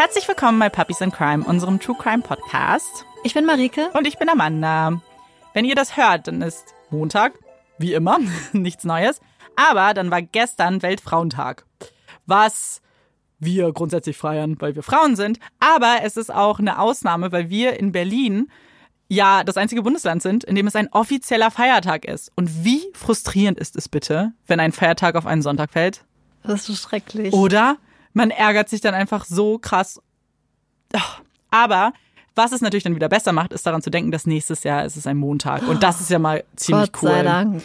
Herzlich willkommen bei Puppies in Crime, unserem True Crime Podcast. Ich bin Marike. Und ich bin Amanda. Wenn ihr das hört, dann ist Montag, wie immer, nichts Neues. Aber dann war gestern Weltfrauentag, was wir grundsätzlich feiern, weil wir Frauen sind. Aber es ist auch eine Ausnahme, weil wir in Berlin ja das einzige Bundesland sind, in dem es ein offizieller Feiertag ist. Und wie frustrierend ist es bitte, wenn ein Feiertag auf einen Sonntag fällt? Das ist so schrecklich. Oder man ärgert sich dann einfach so krass. Aber was es natürlich dann wieder besser macht, ist daran zu denken, dass nächstes Jahr ist es ein Montag. Und das ist ja mal ziemlich Gott cool. sei Dank.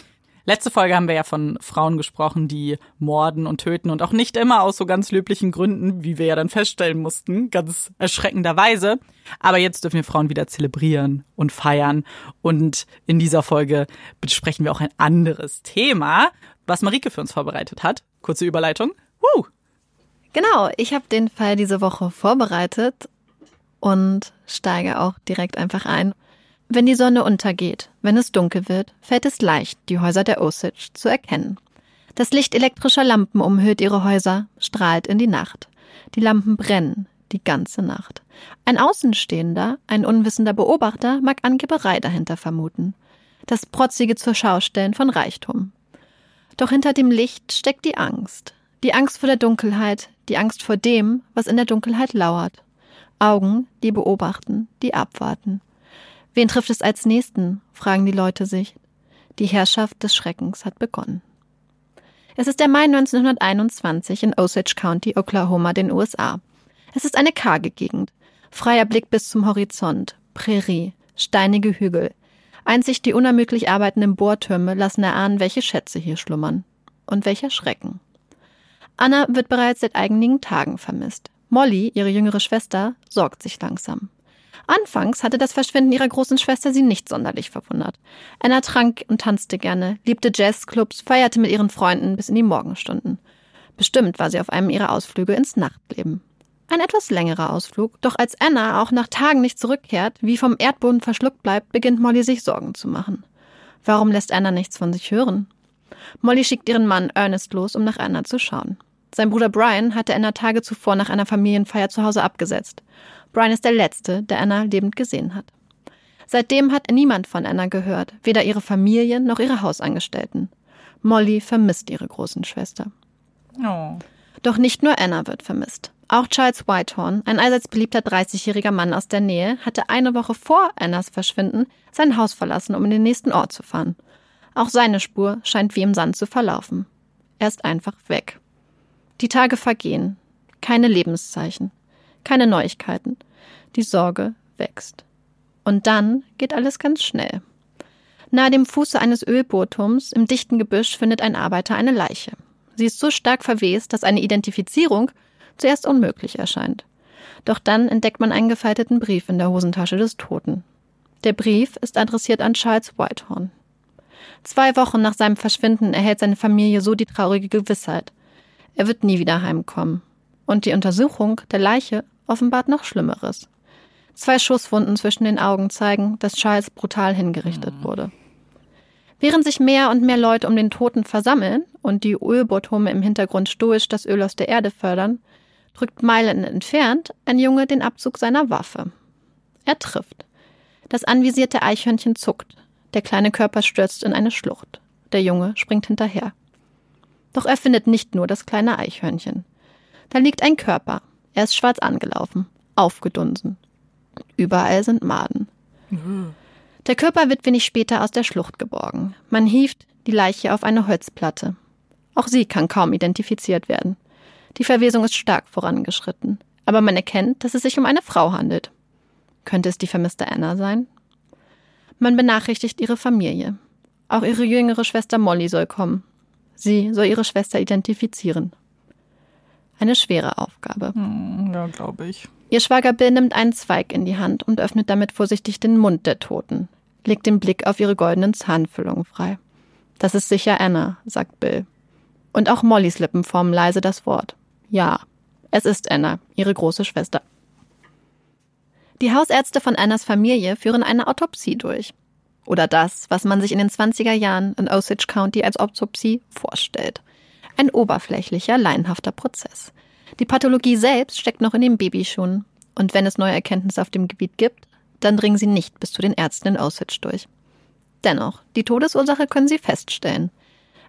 Letzte Folge haben wir ja von Frauen gesprochen, die morden und töten und auch nicht immer aus so ganz löblichen Gründen, wie wir ja dann feststellen mussten, ganz erschreckenderweise. Aber jetzt dürfen wir Frauen wieder zelebrieren und feiern. Und in dieser Folge besprechen wir auch ein anderes Thema, was Marike für uns vorbereitet hat. Kurze Überleitung. Woo! Genau, ich habe den Fall diese Woche vorbereitet und steige auch direkt einfach ein. Wenn die Sonne untergeht, wenn es dunkel wird, fällt es leicht, die Häuser der Osage zu erkennen. Das Licht elektrischer Lampen umhüllt ihre Häuser, strahlt in die Nacht. Die Lampen brennen die ganze Nacht. Ein Außenstehender, ein unwissender Beobachter mag Angeberei dahinter vermuten. Das protzige zur Schaustellen von Reichtum. Doch hinter dem Licht steckt die Angst. Die Angst vor der Dunkelheit, die Angst vor dem, was in der Dunkelheit lauert. Augen, die beobachten, die abwarten. Wen trifft es als Nächsten? fragen die Leute sich. Die Herrschaft des Schreckens hat begonnen. Es ist der Mai 1921 in Osage County, Oklahoma, den USA. Es ist eine karge Gegend. Freier Blick bis zum Horizont. Prärie. Steinige Hügel. Einzig die unermüdlich arbeitenden Bohrtürme lassen erahnen, welche Schätze hier schlummern. Und welcher Schrecken. Anna wird bereits seit einigen Tagen vermisst. Molly, ihre jüngere Schwester, sorgt sich langsam. Anfangs hatte das Verschwinden ihrer großen Schwester sie nicht sonderlich verwundert. Anna trank und tanzte gerne, liebte Jazzclubs, feierte mit ihren Freunden bis in die Morgenstunden. Bestimmt war sie auf einem ihrer Ausflüge ins Nachtleben. Ein etwas längerer Ausflug, doch als Anna auch nach Tagen nicht zurückkehrt, wie vom Erdboden verschluckt bleibt, beginnt Molly sich Sorgen zu machen. Warum lässt Anna nichts von sich hören? Molly schickt ihren Mann Ernest los, um nach Anna zu schauen. Sein Bruder Brian hatte Anna Tage zuvor nach einer Familienfeier zu Hause abgesetzt. Brian ist der Letzte, der Anna lebend gesehen hat. Seitdem hat niemand von Anna gehört, weder ihre Familie noch ihre Hausangestellten. Molly vermisst ihre großen Schwester. Oh. Doch nicht nur Anna wird vermisst. Auch Charles Whitehorn, ein allseits beliebter 30-jähriger Mann aus der Nähe, hatte eine Woche vor Annas Verschwinden sein Haus verlassen, um in den nächsten Ort zu fahren. Auch seine Spur scheint wie im Sand zu verlaufen. Er ist einfach weg. Die Tage vergehen. Keine Lebenszeichen. Keine Neuigkeiten. Die Sorge wächst. Und dann geht alles ganz schnell. Nahe dem Fuße eines Ölbohrturms im dichten Gebüsch findet ein Arbeiter eine Leiche. Sie ist so stark verwest, dass eine Identifizierung zuerst unmöglich erscheint. Doch dann entdeckt man einen gefalteten Brief in der Hosentasche des Toten. Der Brief ist adressiert an Charles Whitehorn. Zwei Wochen nach seinem Verschwinden erhält seine Familie so die traurige Gewissheit. Er wird nie wieder heimkommen. Und die Untersuchung der Leiche offenbart noch Schlimmeres. Zwei Schusswunden zwischen den Augen zeigen, dass Charles brutal hingerichtet wurde. Während sich mehr und mehr Leute um den Toten versammeln und die Ölbohrturme im Hintergrund stoisch das Öl aus der Erde fördern, drückt Meilen entfernt ein Junge den Abzug seiner Waffe. Er trifft. Das anvisierte Eichhörnchen zuckt. Der kleine Körper stürzt in eine Schlucht. Der Junge springt hinterher. Doch er findet nicht nur das kleine Eichhörnchen. Da liegt ein Körper. Er ist schwarz angelaufen, aufgedunsen. Überall sind Maden. Der Körper wird wenig später aus der Schlucht geborgen. Man hieft die Leiche auf eine Holzplatte. Auch sie kann kaum identifiziert werden. Die Verwesung ist stark vorangeschritten, aber man erkennt, dass es sich um eine Frau handelt. Könnte es die vermisste Anna sein? Man benachrichtigt ihre Familie. Auch ihre jüngere Schwester Molly soll kommen. Sie soll ihre Schwester identifizieren. Eine schwere Aufgabe. Hm, ja, glaube ich. Ihr Schwager Bill nimmt einen Zweig in die Hand und öffnet damit vorsichtig den Mund der Toten, legt den Blick auf ihre goldenen Zahnfüllungen frei. Das ist sicher Anna, sagt Bill. Und auch Mollys Lippen formen leise das Wort. Ja, es ist Anna, ihre große Schwester. Die Hausärzte von Annas Familie führen eine Autopsie durch. Oder das, was man sich in den 20er Jahren in Osage County als Autopsie vorstellt. Ein oberflächlicher, laienhafter Prozess. Die Pathologie selbst steckt noch in den Babyschuhen. Und wenn es neue Erkenntnisse auf dem Gebiet gibt, dann dringen sie nicht bis zu den Ärzten in Auschwitz durch. Dennoch, die Todesursache können sie feststellen.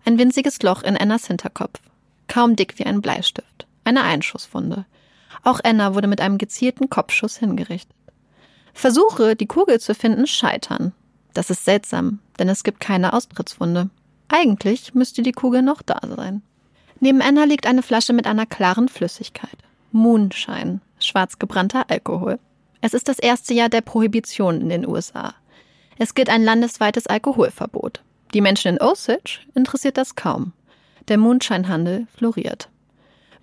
Ein winziges Loch in Annas Hinterkopf. Kaum dick wie ein Bleistift. Eine Einschusswunde. Auch Anna wurde mit einem gezielten Kopfschuss hingerichtet. Versuche, die Kugel zu finden, scheitern. Das ist seltsam, denn es gibt keine Austrittswunde. Eigentlich müsste die Kugel noch da sein. Neben Anna liegt eine Flasche mit einer klaren Flüssigkeit. Moonshine, schwarz gebrannter Alkohol. Es ist das erste Jahr der Prohibition in den USA. Es gilt ein landesweites Alkoholverbot. Die Menschen in Osage interessiert das kaum. Der Mondscheinhandel floriert.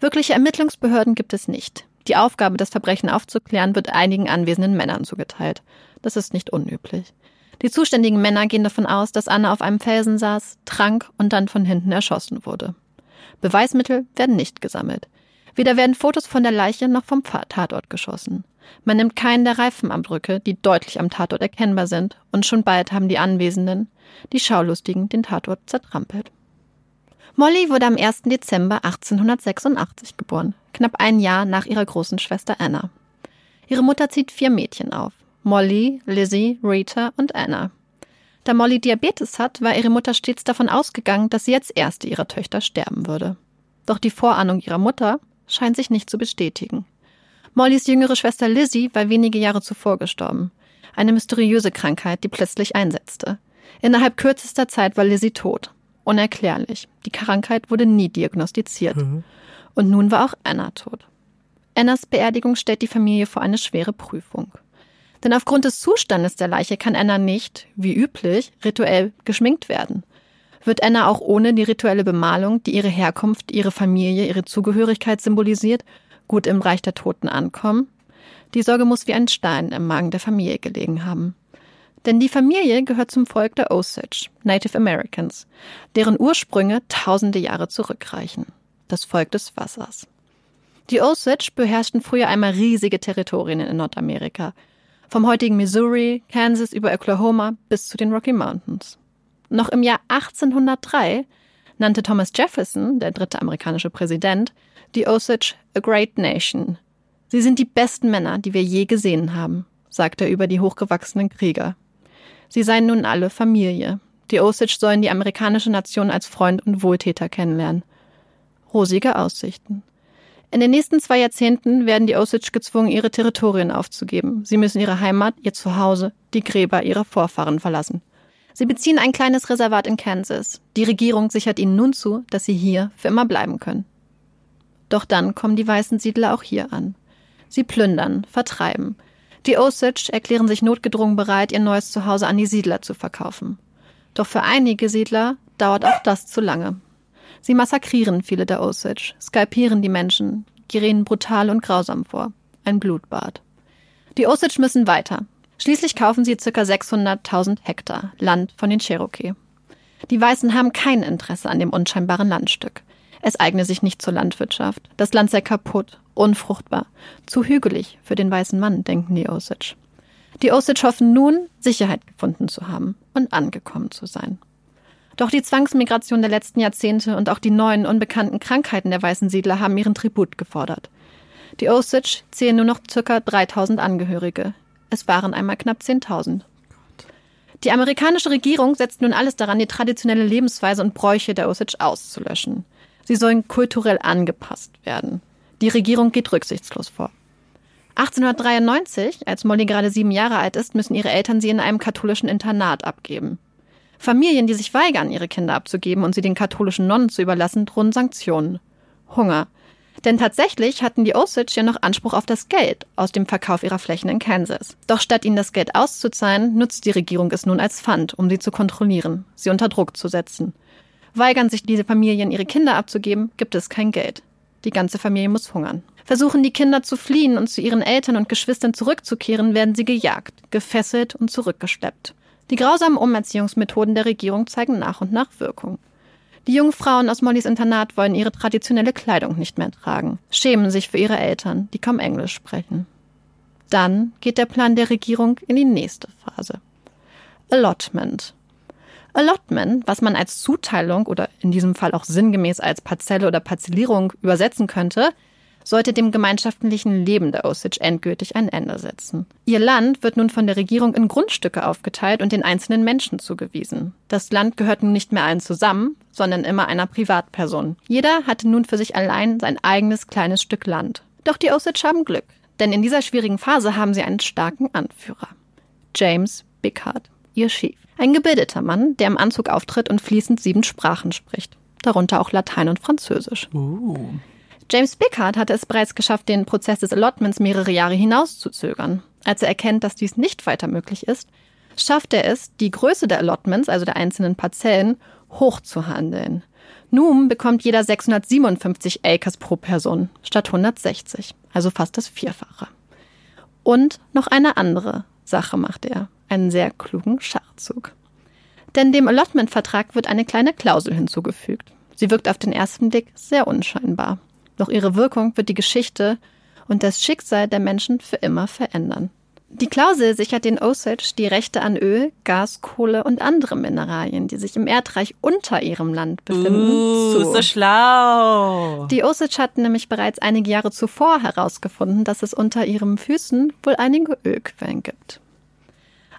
Wirkliche Ermittlungsbehörden gibt es nicht. Die Aufgabe, das Verbrechen aufzuklären, wird einigen anwesenden Männern zugeteilt. Das ist nicht unüblich. Die zuständigen Männer gehen davon aus, dass Anna auf einem Felsen saß, trank und dann von hinten erschossen wurde. Beweismittel werden nicht gesammelt. Weder werden Fotos von der Leiche noch vom Tatort geschossen. Man nimmt keinen der Reifenabdrücke, die deutlich am Tatort erkennbar sind, und schon bald haben die Anwesenden, die Schaulustigen, den Tatort zertrampelt. Molly wurde am 1. Dezember 1886 geboren, knapp ein Jahr nach ihrer großen Schwester Anna. Ihre Mutter zieht vier Mädchen auf. Molly, Lizzie, Rita und Anna. Da Molly Diabetes hat, war ihre Mutter stets davon ausgegangen, dass sie als erste ihrer Töchter sterben würde. Doch die Vorahnung ihrer Mutter scheint sich nicht zu bestätigen. Mollys jüngere Schwester Lizzie war wenige Jahre zuvor gestorben. Eine mysteriöse Krankheit, die plötzlich einsetzte. Innerhalb kürzester Zeit war Lizzie tot. Unerklärlich. Die Krankheit wurde nie diagnostiziert. Mhm. Und nun war auch Anna tot. Annas Beerdigung stellt die Familie vor eine schwere Prüfung. Denn aufgrund des Zustandes der Leiche kann Anna nicht, wie üblich, rituell geschminkt werden. Wird Anna auch ohne die rituelle Bemalung, die ihre Herkunft, ihre Familie, ihre Zugehörigkeit symbolisiert, gut im Reich der Toten ankommen? Die Sorge muss wie ein Stein im Magen der Familie gelegen haben. Denn die Familie gehört zum Volk der Osage, Native Americans, deren Ursprünge tausende Jahre zurückreichen. Das Volk des Wassers. Die Osage beherrschten früher einmal riesige Territorien in Nordamerika. Vom heutigen Missouri, Kansas über Oklahoma bis zu den Rocky Mountains. Noch im Jahr 1803 nannte Thomas Jefferson, der dritte amerikanische Präsident, die Osage a Great Nation. Sie sind die besten Männer, die wir je gesehen haben, sagte er über die hochgewachsenen Krieger. Sie seien nun alle Familie. Die Osage sollen die amerikanische Nation als Freund und Wohltäter kennenlernen. Rosige Aussichten. In den nächsten zwei Jahrzehnten werden die Osage gezwungen, ihre Territorien aufzugeben. Sie müssen ihre Heimat, ihr Zuhause, die Gräber ihrer Vorfahren verlassen. Sie beziehen ein kleines Reservat in Kansas. Die Regierung sichert ihnen nun zu, dass sie hier für immer bleiben können. Doch dann kommen die weißen Siedler auch hier an. Sie plündern, vertreiben. Die Osage erklären sich notgedrungen bereit, ihr neues Zuhause an die Siedler zu verkaufen. Doch für einige Siedler dauert auch das zu lange. Sie massakrieren viele der Osage, skalpieren die Menschen, gehen brutal und grausam vor. Ein Blutbad. Die Osage müssen weiter. Schließlich kaufen sie ca. 600.000 Hektar Land von den Cherokee. Die Weißen haben kein Interesse an dem unscheinbaren Landstück. Es eigne sich nicht zur Landwirtschaft. Das Land sei kaputt, unfruchtbar, zu hügelig für den weißen Mann, denken die Osage. Die Osage hoffen nun, Sicherheit gefunden zu haben und angekommen zu sein. Doch die Zwangsmigration der letzten Jahrzehnte und auch die neuen unbekannten Krankheiten der weißen Siedler haben ihren Tribut gefordert. Die Osage zählen nur noch ca. 3000 Angehörige. Es waren einmal knapp 10.000. Die amerikanische Regierung setzt nun alles daran, die traditionelle Lebensweise und Bräuche der Osage auszulöschen. Sie sollen kulturell angepasst werden. Die Regierung geht rücksichtslos vor. 1893, als Molly gerade sieben Jahre alt ist, müssen ihre Eltern sie in einem katholischen Internat abgeben. Familien, die sich weigern, ihre Kinder abzugeben und sie den katholischen Nonnen zu überlassen, drohen Sanktionen. Hunger. Denn tatsächlich hatten die Osage ja noch Anspruch auf das Geld aus dem Verkauf ihrer Flächen in Kansas. Doch statt ihnen das Geld auszuzahlen, nutzt die Regierung es nun als Pfand, um sie zu kontrollieren, sie unter Druck zu setzen. Weigern sich diese Familien, ihre Kinder abzugeben, gibt es kein Geld. Die ganze Familie muss hungern. Versuchen die Kinder zu fliehen und zu ihren Eltern und Geschwistern zurückzukehren, werden sie gejagt, gefesselt und zurückgeschleppt. Die grausamen Umerziehungsmethoden der Regierung zeigen nach und nach Wirkung. Die jungen Frauen aus Mollys Internat wollen ihre traditionelle Kleidung nicht mehr tragen, schämen sich für ihre Eltern, die kaum Englisch sprechen. Dann geht der Plan der Regierung in die nächste Phase. Allotment. Allotment, was man als Zuteilung oder in diesem Fall auch sinngemäß als Parzelle oder Parzellierung übersetzen könnte, sollte dem gemeinschaftlichen Leben der Osage endgültig ein Ende setzen. Ihr Land wird nun von der Regierung in Grundstücke aufgeteilt und den einzelnen Menschen zugewiesen. Das Land gehört nun nicht mehr allen zusammen, sondern immer einer Privatperson. Jeder hatte nun für sich allein sein eigenes kleines Stück Land. Doch die Osage haben Glück, denn in dieser schwierigen Phase haben sie einen starken Anführer. James Bickard, ihr Chief. Ein gebildeter Mann, der im Anzug auftritt und fließend sieben Sprachen spricht, darunter auch Latein und Französisch. Uh. James Bickard hatte es bereits geschafft, den Prozess des Allotments mehrere Jahre hinauszuzögern. Als er erkennt, dass dies nicht weiter möglich ist, schafft er es, die Größe der Allotments, also der einzelnen Parzellen, hochzuhandeln. Nun bekommt jeder 657 Acres pro Person statt 160, also fast das Vierfache. Und noch eine andere Sache macht er, einen sehr klugen Schachzug. Denn dem Allotment-Vertrag wird eine kleine Klausel hinzugefügt. Sie wirkt auf den ersten Blick sehr unscheinbar. Doch ihre Wirkung wird die Geschichte und das Schicksal der Menschen für immer verändern. Die Klausel sichert den Osage die Rechte an Öl, Gas, Kohle und andere Mineralien, die sich im Erdreich unter ihrem Land befinden. Uh, zu. so schlau. Die Osage hatten nämlich bereits einige Jahre zuvor herausgefunden, dass es unter ihren Füßen wohl einige Ölquellen gibt.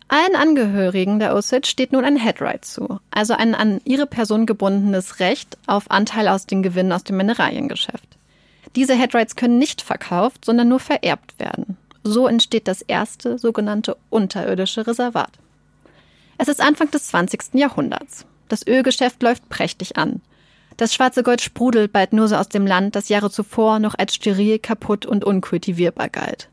Allen Angehörigen der Osage steht nun ein Headright zu, also ein an ihre Person gebundenes Recht auf Anteil aus den Gewinnen aus dem Mineraliengeschäft. Diese Headrights können nicht verkauft, sondern nur vererbt werden. So entsteht das erste sogenannte unterirdische Reservat. Es ist Anfang des 20. Jahrhunderts. Das Ölgeschäft läuft prächtig an. Das schwarze Gold sprudelt bald nur so aus dem Land, das Jahre zuvor noch als steril, kaputt und unkultivierbar galt.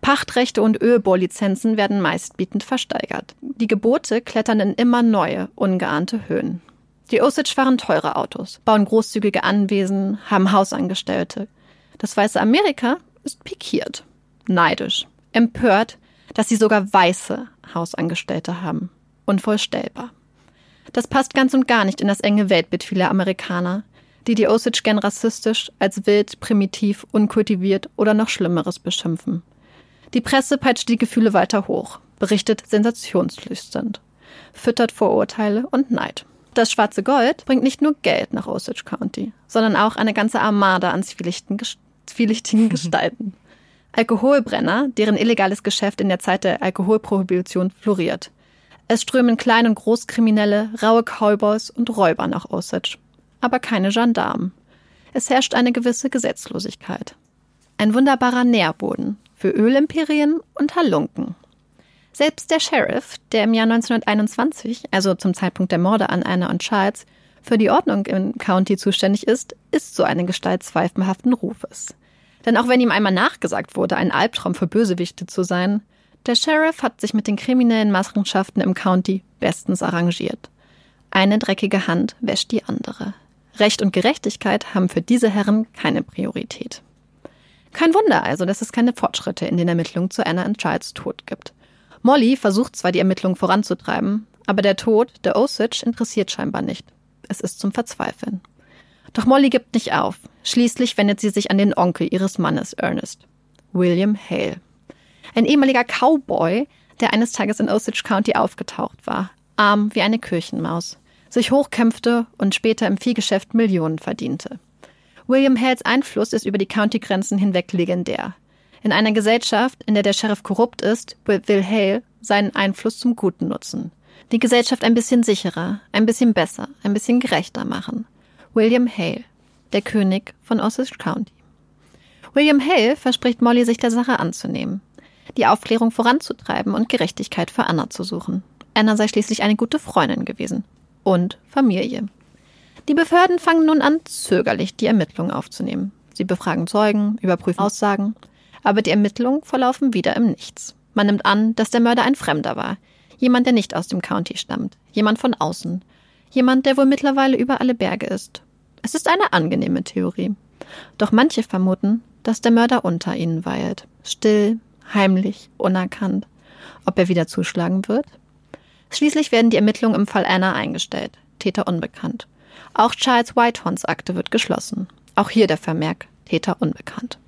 Pachtrechte und Ölbohrlizenzen werden meistbietend versteigert. Die Gebote klettern in immer neue, ungeahnte Höhen. Die Osage fahren teure Autos, bauen großzügige Anwesen, haben Hausangestellte. Das weiße Amerika ist pikiert, neidisch, empört, dass sie sogar weiße Hausangestellte haben. Unvorstellbar. Das passt ganz und gar nicht in das enge Weltbild vieler Amerikaner, die die Osage gern rassistisch, als wild, primitiv, unkultiviert oder noch Schlimmeres beschimpfen. Die Presse peitscht die Gefühle weiter hoch, berichtet sensationslüsternd, füttert Vorurteile und Neid. Das schwarze Gold bringt nicht nur Geld nach Osage County, sondern auch eine ganze Armada an zwielichtigen Gestalten. Alkoholbrenner, deren illegales Geschäft in der Zeit der Alkoholprohibition floriert. Es strömen Klein- und Großkriminelle, raue Cowboys und Räuber nach Osage. Aber keine Gendarmen. Es herrscht eine gewisse Gesetzlosigkeit. Ein wunderbarer Nährboden für Ölimperien und Halunken. Selbst der Sheriff, der im Jahr 1921, also zum Zeitpunkt der Morde an Anna und Charles, für die Ordnung im County zuständig ist, ist so eine Gestalt zweifelhaften Rufes. Denn auch wenn ihm einmal nachgesagt wurde, ein Albtraum für Bösewichte zu sein, der Sheriff hat sich mit den kriminellen Machenschaften im County bestens arrangiert. Eine dreckige Hand wäscht die andere. Recht und Gerechtigkeit haben für diese Herren keine Priorität. Kein Wunder also, dass es keine Fortschritte in den Ermittlungen zu Anna und Charles Tod gibt. Molly versucht zwar die Ermittlungen voranzutreiben, aber der Tod der Osage interessiert scheinbar nicht. Es ist zum Verzweifeln. Doch Molly gibt nicht auf. Schließlich wendet sie sich an den Onkel ihres Mannes, Ernest. William Hale. Ein ehemaliger Cowboy, der eines Tages in Osage County aufgetaucht war. Arm wie eine Kirchenmaus. Sich hochkämpfte und später im Viehgeschäft Millionen verdiente. William Hales Einfluss ist über die County-Grenzen hinweg legendär. In einer Gesellschaft, in der der Sheriff korrupt ist, will Hale seinen Einfluss zum Guten nutzen. Die Gesellschaft ein bisschen sicherer, ein bisschen besser, ein bisschen gerechter machen. William Hale, der König von Osage County. William Hale verspricht Molly, sich der Sache anzunehmen, die Aufklärung voranzutreiben und Gerechtigkeit für Anna zu suchen. Anna sei schließlich eine gute Freundin gewesen. Und Familie. Die Behörden fangen nun an, zögerlich die Ermittlungen aufzunehmen. Sie befragen Zeugen, überprüfen Aussagen, aber die Ermittlungen verlaufen wieder im Nichts. Man nimmt an, dass der Mörder ein Fremder war, jemand, der nicht aus dem County stammt, jemand von außen, jemand, der wohl mittlerweile über alle Berge ist. Es ist eine angenehme Theorie. Doch manche vermuten, dass der Mörder unter ihnen weilt, still, heimlich, unerkannt. Ob er wieder zuschlagen wird? Schließlich werden die Ermittlungen im Fall Anna eingestellt, Täter unbekannt. Auch Charles Whitehorns Akte wird geschlossen. Auch hier der Vermerk, Täter unbekannt.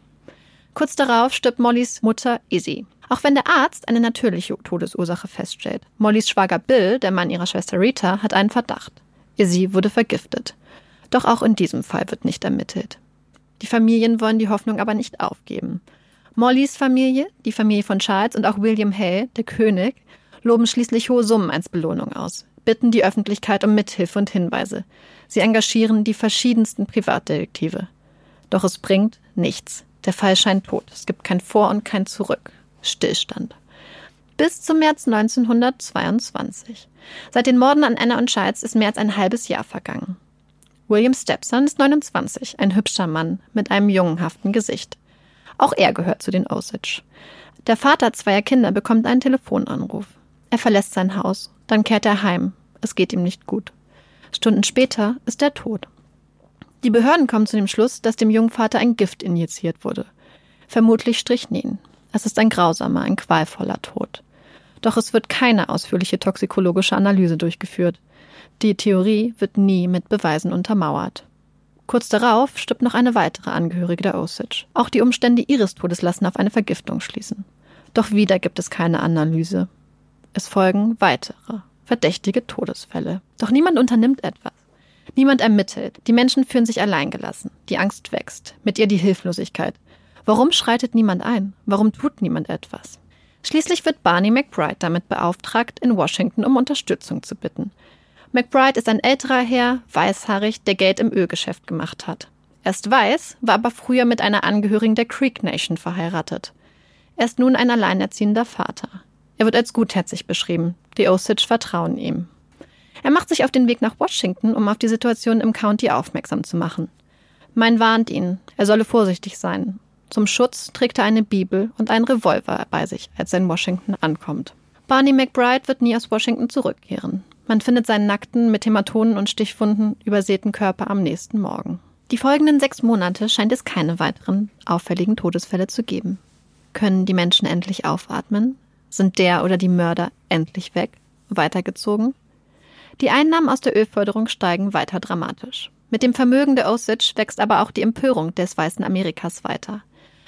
Kurz darauf stirbt Mollys Mutter Izzy. Auch wenn der Arzt eine natürliche Todesursache feststellt. Mollys Schwager Bill, der Mann ihrer Schwester Rita, hat einen Verdacht. Izzy wurde vergiftet. Doch auch in diesem Fall wird nicht ermittelt. Die Familien wollen die Hoffnung aber nicht aufgeben. Mollys Familie, die Familie von Charles und auch William Hay, der König, loben schließlich hohe Summen als Belohnung aus, bitten die Öffentlichkeit um Mithilfe und Hinweise. Sie engagieren die verschiedensten Privatdetektive. Doch es bringt nichts. Der Fall scheint tot. Es gibt kein Vor und kein Zurück. Stillstand. Bis zum März 1922. Seit den Morden an Anna und Charles ist mehr als ein halbes Jahr vergangen. William Stepson ist 29, ein hübscher Mann mit einem jungenhaften Gesicht. Auch er gehört zu den Osage. Der Vater zweier Kinder bekommt einen Telefonanruf. Er verlässt sein Haus, dann kehrt er heim. Es geht ihm nicht gut. Stunden später ist er tot. Die Behörden kommen zu dem Schluss, dass dem jungen Vater ein Gift injiziert wurde. Vermutlich Strychnin. Es ist ein grausamer, ein qualvoller Tod. Doch es wird keine ausführliche toxikologische Analyse durchgeführt. Die Theorie wird nie mit Beweisen untermauert. Kurz darauf stirbt noch eine weitere Angehörige der Osage. Auch die Umstände ihres Todes lassen auf eine Vergiftung schließen. Doch wieder gibt es keine Analyse. Es folgen weitere, verdächtige Todesfälle. Doch niemand unternimmt etwas. Niemand ermittelt. Die Menschen fühlen sich alleingelassen. Die Angst wächst. Mit ihr die Hilflosigkeit. Warum schreitet niemand ein? Warum tut niemand etwas? Schließlich wird Barney McBride damit beauftragt, in Washington um Unterstützung zu bitten. McBride ist ein älterer Herr, weißhaarig, der Geld im Ölgeschäft gemacht hat. Er ist weiß, war aber früher mit einer Angehörigen der Creek Nation verheiratet. Er ist nun ein alleinerziehender Vater. Er wird als gutherzig beschrieben. Die Osage vertrauen ihm. Er macht sich auf den Weg nach Washington, um auf die Situation im County aufmerksam zu machen. Mein warnt ihn, er solle vorsichtig sein. Zum Schutz trägt er eine Bibel und einen Revolver bei sich, als er in Washington ankommt. Barney McBride wird nie aus Washington zurückkehren. Man findet seinen nackten, mit Hämatonen und Stichwunden übersäten Körper am nächsten Morgen. Die folgenden sechs Monate scheint es keine weiteren auffälligen Todesfälle zu geben. Können die Menschen endlich aufatmen? Sind der oder die Mörder endlich weg? Weitergezogen? Die Einnahmen aus der Ölförderung steigen weiter dramatisch. Mit dem Vermögen der Osage wächst aber auch die Empörung des weißen Amerikas weiter.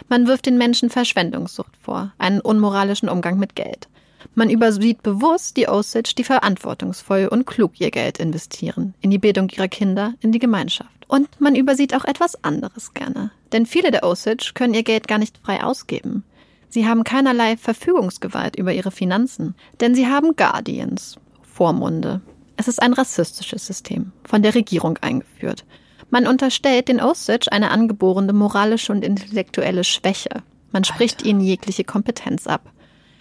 Man wirft den Menschen Verschwendungssucht vor, einen unmoralischen Umgang mit Geld. Man übersieht bewusst die Osage, die verantwortungsvoll und klug ihr Geld investieren, in die Bildung ihrer Kinder, in die Gemeinschaft. Und man übersieht auch etwas anderes gerne. Denn viele der Osage können ihr Geld gar nicht frei ausgeben. Sie haben keinerlei Verfügungsgewalt über ihre Finanzen, denn sie haben Guardians, Vormunde. Es ist ein rassistisches System, von der Regierung eingeführt. Man unterstellt den Osage eine angeborene moralische und intellektuelle Schwäche. Man spricht Alter. ihnen jegliche Kompetenz ab.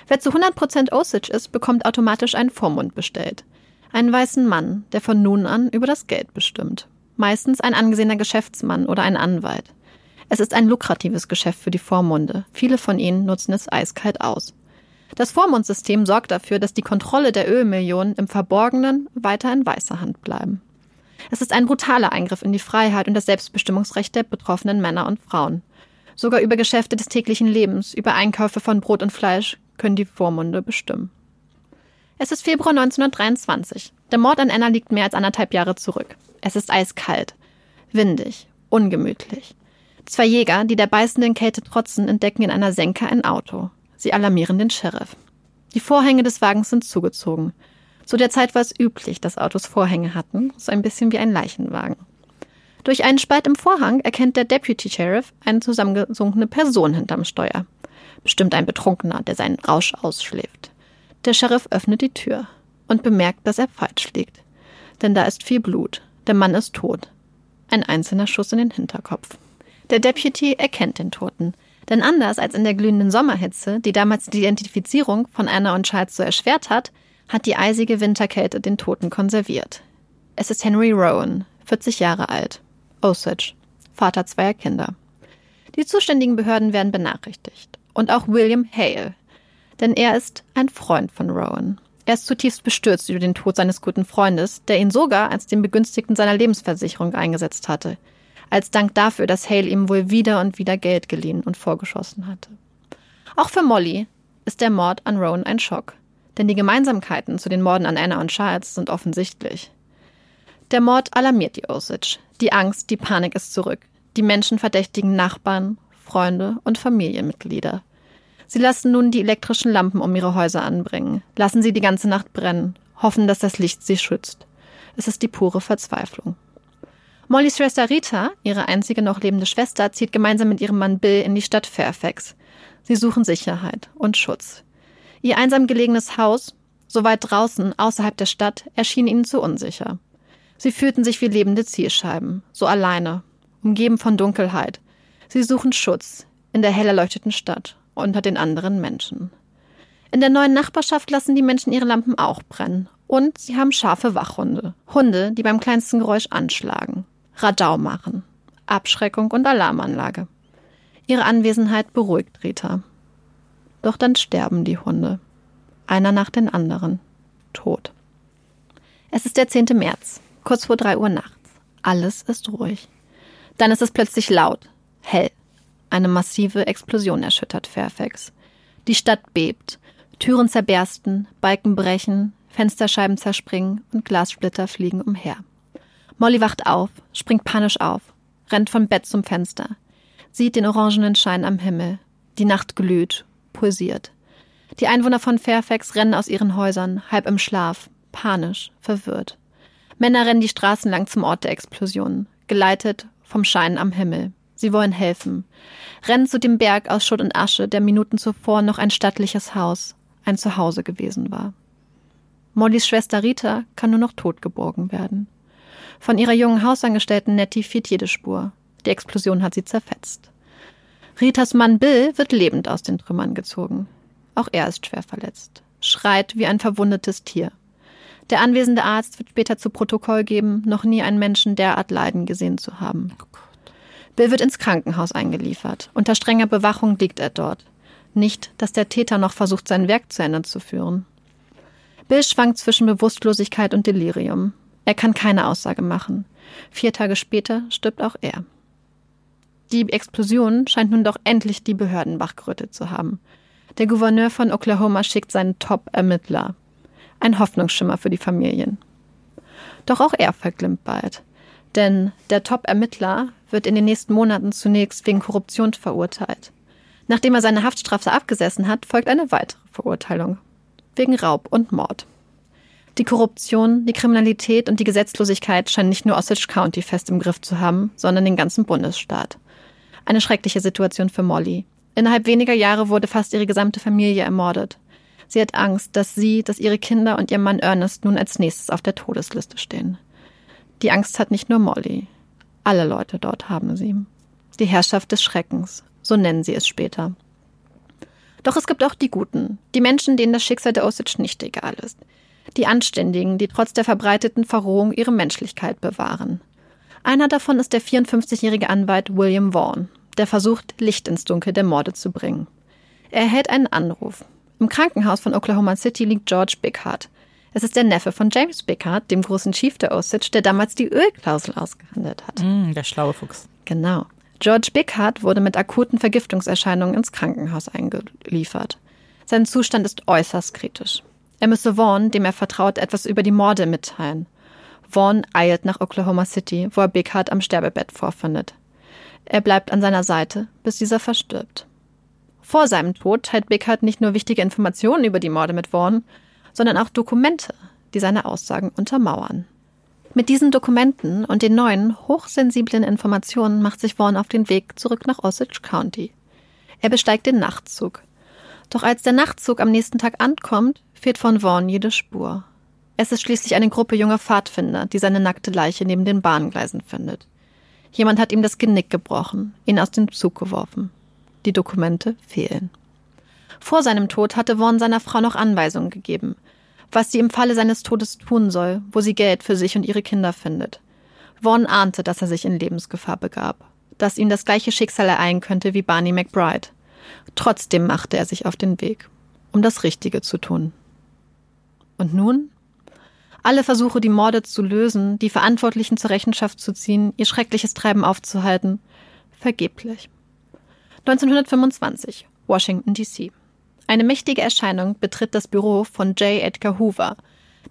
Wer zu 100% Osage ist, bekommt automatisch einen Vormund bestellt. Einen weißen Mann, der von nun an über das Geld bestimmt. Meistens ein angesehener Geschäftsmann oder ein Anwalt. Es ist ein lukratives Geschäft für die Vormunde. Viele von ihnen nutzen es eiskalt aus. Das Vormundsystem sorgt dafür, dass die Kontrolle der Ölmillionen im Verborgenen weiter in weißer Hand bleiben. Es ist ein brutaler Eingriff in die Freiheit und das Selbstbestimmungsrecht der betroffenen Männer und Frauen. Sogar über Geschäfte des täglichen Lebens, über Einkäufe von Brot und Fleisch können die Vormunde bestimmen. Es ist Februar 1923. Der Mord an Anna liegt mehr als anderthalb Jahre zurück. Es ist eiskalt, windig, ungemütlich. Zwei Jäger, die der beißenden Kälte trotzen, entdecken in einer Senke ein Auto. Sie alarmieren den Sheriff. Die Vorhänge des Wagens sind zugezogen. Zu der Zeit war es üblich, dass Autos Vorhänge hatten, so ein bisschen wie ein Leichenwagen. Durch einen Spalt im Vorhang erkennt der Deputy Sheriff eine zusammengesunkene Person hinterm Steuer. Bestimmt ein Betrunkener, der seinen Rausch ausschläft. Der Sheriff öffnet die Tür und bemerkt, dass er falsch liegt. Denn da ist viel Blut. Der Mann ist tot. Ein einzelner Schuss in den Hinterkopf. Der Deputy erkennt den Toten. Denn anders als in der glühenden Sommerhitze, die damals die Identifizierung von Anna und Charles so erschwert hat, hat die eisige Winterkälte den Toten konserviert. Es ist Henry Rowan, 40 Jahre alt, Osage, Vater zweier Kinder. Die zuständigen Behörden werden benachrichtigt. Und auch William Hale. Denn er ist ein Freund von Rowan. Er ist zutiefst bestürzt über den Tod seines guten Freundes, der ihn sogar als den Begünstigten seiner Lebensversicherung eingesetzt hatte als Dank dafür, dass Hale ihm wohl wieder und wieder Geld geliehen und vorgeschossen hatte. Auch für Molly ist der Mord an Rowan ein Schock, denn die Gemeinsamkeiten zu den Morden an Anna und Charles sind offensichtlich. Der Mord alarmiert die Osage. Die Angst, die Panik ist zurück. Die Menschen verdächtigen Nachbarn, Freunde und Familienmitglieder. Sie lassen nun die elektrischen Lampen um ihre Häuser anbringen, lassen sie die ganze Nacht brennen, hoffen, dass das Licht sie schützt. Es ist die pure Verzweiflung. Mollys Schwester Rita, ihre einzige noch lebende Schwester, zieht gemeinsam mit ihrem Mann Bill in die Stadt Fairfax. Sie suchen Sicherheit und Schutz. Ihr einsam gelegenes Haus, so weit draußen, außerhalb der Stadt, erschien ihnen zu unsicher. Sie fühlten sich wie lebende Zielscheiben, so alleine, umgeben von Dunkelheit. Sie suchen Schutz in der hell erleuchteten Stadt unter den anderen Menschen. In der neuen Nachbarschaft lassen die Menschen ihre Lampen auch brennen. Und sie haben scharfe Wachhunde. Hunde, die beim kleinsten Geräusch anschlagen. Radau machen. Abschreckung und Alarmanlage. Ihre Anwesenheit beruhigt Rita. Doch dann sterben die Hunde. Einer nach den anderen. Tot. Es ist der 10. März, kurz vor 3 Uhr nachts. Alles ist ruhig. Dann ist es plötzlich laut, hell. Eine massive Explosion erschüttert Fairfax. Die Stadt bebt. Türen zerbersten, Balken brechen, Fensterscheiben zerspringen und Glassplitter fliegen umher. Molly wacht auf, springt panisch auf, rennt vom Bett zum Fenster, sieht den orangenen Schein am Himmel. Die Nacht glüht, pulsiert. Die Einwohner von Fairfax rennen aus ihren Häusern, halb im Schlaf, panisch, verwirrt. Männer rennen die Straßen lang zum Ort der Explosion, geleitet vom Schein am Himmel. Sie wollen helfen. Rennen zu dem Berg aus Schutt und Asche, der Minuten zuvor noch ein stattliches Haus, ein Zuhause gewesen war. Mollys Schwester Rita kann nur noch tot geborgen werden. Von ihrer jungen Hausangestellten Nettie fehlt jede Spur. Die Explosion hat sie zerfetzt. Ritas Mann Bill wird lebend aus den Trümmern gezogen. Auch er ist schwer verletzt, schreit wie ein verwundetes Tier. Der anwesende Arzt wird später zu Protokoll geben, noch nie einen Menschen derart leiden gesehen zu haben. Oh Bill wird ins Krankenhaus eingeliefert. Unter strenger Bewachung liegt er dort. Nicht, dass der Täter noch versucht, sein Werk zu Ende zu führen. Bill schwankt zwischen Bewusstlosigkeit und Delirium. Er kann keine Aussage machen. Vier Tage später stirbt auch er. Die Explosion scheint nun doch endlich die Behörden wachgerüttet zu haben. Der Gouverneur von Oklahoma schickt seinen Top-Ermittler. Ein Hoffnungsschimmer für die Familien. Doch auch er verglimmt bald. Denn der Top-Ermittler wird in den nächsten Monaten zunächst wegen Korruption verurteilt. Nachdem er seine Haftstrafe abgesessen hat, folgt eine weitere Verurteilung. Wegen Raub und Mord. Die Korruption, die Kriminalität und die Gesetzlosigkeit scheinen nicht nur Osage County fest im Griff zu haben, sondern den ganzen Bundesstaat. Eine schreckliche Situation für Molly. Innerhalb weniger Jahre wurde fast ihre gesamte Familie ermordet. Sie hat Angst, dass sie, dass ihre Kinder und ihr Mann Ernest nun als nächstes auf der Todesliste stehen. Die Angst hat nicht nur Molly. Alle Leute dort haben sie. Die Herrschaft des Schreckens, so nennen sie es später. Doch es gibt auch die Guten, die Menschen, denen das Schicksal der Osage nicht egal ist. Die Anständigen, die trotz der verbreiteten Verrohung ihre Menschlichkeit bewahren. Einer davon ist der 54-jährige Anwalt William Vaughn, der versucht, Licht ins Dunkel der Morde zu bringen. Er erhält einen Anruf. Im Krankenhaus von Oklahoma City liegt George Bighart. Es ist der Neffe von James Bighart, dem großen Chief der Osage, der damals die Ölklausel ausgehandelt hat. Mm, der schlaue Fuchs. Genau. George Bighart wurde mit akuten Vergiftungserscheinungen ins Krankenhaus eingeliefert. Sein Zustand ist äußerst kritisch. Er müsse Vaughn, dem er vertraut, etwas über die Morde mitteilen. Vaughn eilt nach Oklahoma City, wo er Bighart am Sterbebett vorfindet. Er bleibt an seiner Seite, bis dieser verstirbt. Vor seinem Tod teilt Bighart nicht nur wichtige Informationen über die Morde mit Vaughn, sondern auch Dokumente, die seine Aussagen untermauern. Mit diesen Dokumenten und den neuen, hochsensiblen Informationen macht sich Vaughn auf den Weg zurück nach Osage County. Er besteigt den Nachtzug. Doch als der Nachtzug am nächsten Tag ankommt, fehlt von Vaughn jede Spur. Es ist schließlich eine Gruppe junger Pfadfinder, die seine nackte Leiche neben den Bahngleisen findet. Jemand hat ihm das Genick gebrochen, ihn aus dem Zug geworfen. Die Dokumente fehlen. Vor seinem Tod hatte Vaughn seiner Frau noch Anweisungen gegeben, was sie im Falle seines Todes tun soll, wo sie Geld für sich und ihre Kinder findet. Vaughn ahnte, dass er sich in Lebensgefahr begab, dass ihm das gleiche Schicksal ereilen könnte wie Barney McBride. Trotzdem machte er sich auf den Weg, um das Richtige zu tun. Und nun? Alle Versuche, die Morde zu lösen, die Verantwortlichen zur Rechenschaft zu ziehen, ihr schreckliches Treiben aufzuhalten, vergeblich. 1925, Washington, D.C. Eine mächtige Erscheinung betritt das Büro von J. Edgar Hoover,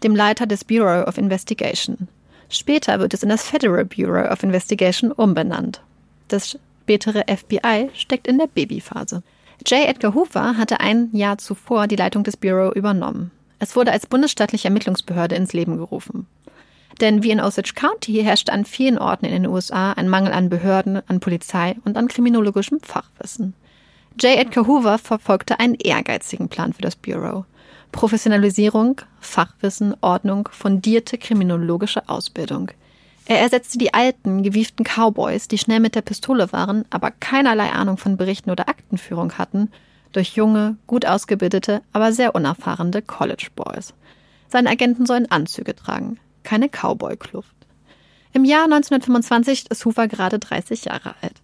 dem Leiter des Bureau of Investigation. Später wird es in das Federal Bureau of Investigation umbenannt. Das spätere FBI steckt in der Babyphase. J. Edgar Hoover hatte ein Jahr zuvor die Leitung des Bureau übernommen. Es wurde als bundesstaatliche Ermittlungsbehörde ins Leben gerufen. Denn wie in Osage County herrscht an vielen Orten in den USA ein Mangel an Behörden, an Polizei und an kriminologischem Fachwissen. J. Edgar Hoover verfolgte einen ehrgeizigen Plan für das Bureau. Professionalisierung, Fachwissen, Ordnung, fundierte kriminologische Ausbildung. Er ersetzte die alten, gewieften Cowboys, die schnell mit der Pistole waren, aber keinerlei Ahnung von Berichten oder Aktenführung hatten, durch junge, gut ausgebildete, aber sehr unerfahrene College Boys. Seine Agenten sollen Anzüge tragen, keine Cowboy-Kluft. Im Jahr 1925 ist Hoover gerade 30 Jahre alt.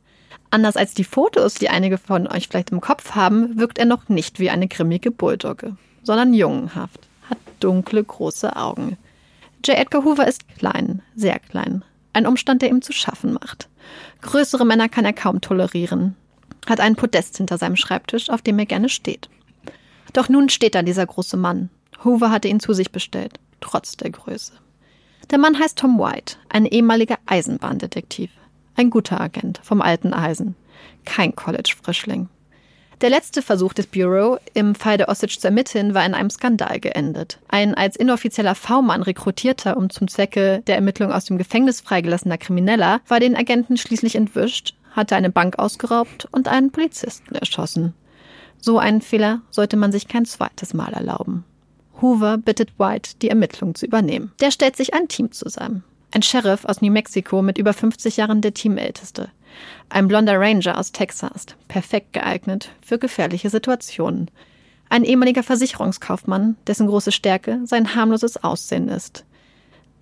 Anders als die Fotos, die einige von euch vielleicht im Kopf haben, wirkt er noch nicht wie eine grimmige Bulldogge, sondern jungenhaft, hat dunkle, große Augen. J. Edgar Hoover ist klein, sehr klein. Ein Umstand, der ihm zu schaffen macht. Größere Männer kann er kaum tolerieren. Hat einen Podest hinter seinem Schreibtisch, auf dem er gerne steht. Doch nun steht da dieser große Mann. Hoover hatte ihn zu sich bestellt, trotz der Größe. Der Mann heißt Tom White, ein ehemaliger Eisenbahndetektiv. Ein guter Agent vom alten Eisen. Kein College-Frischling. Der letzte Versuch des Bureau, im Fall der Osage zu ermitteln, war in einem Skandal geendet. Ein als inoffizieller V-Mann rekrutierter, um zum Zwecke der Ermittlung aus dem Gefängnis freigelassener Krimineller, war den Agenten schließlich entwischt, hatte eine Bank ausgeraubt und einen Polizisten erschossen. So einen Fehler sollte man sich kein zweites Mal erlauben. Hoover bittet White, die Ermittlung zu übernehmen. Der stellt sich ein Team zusammen. Ein Sheriff aus New Mexico mit über 50 Jahren der Teamälteste. Ein blonder Ranger aus Texas, perfekt geeignet für gefährliche Situationen. Ein ehemaliger Versicherungskaufmann, dessen große Stärke sein harmloses Aussehen ist.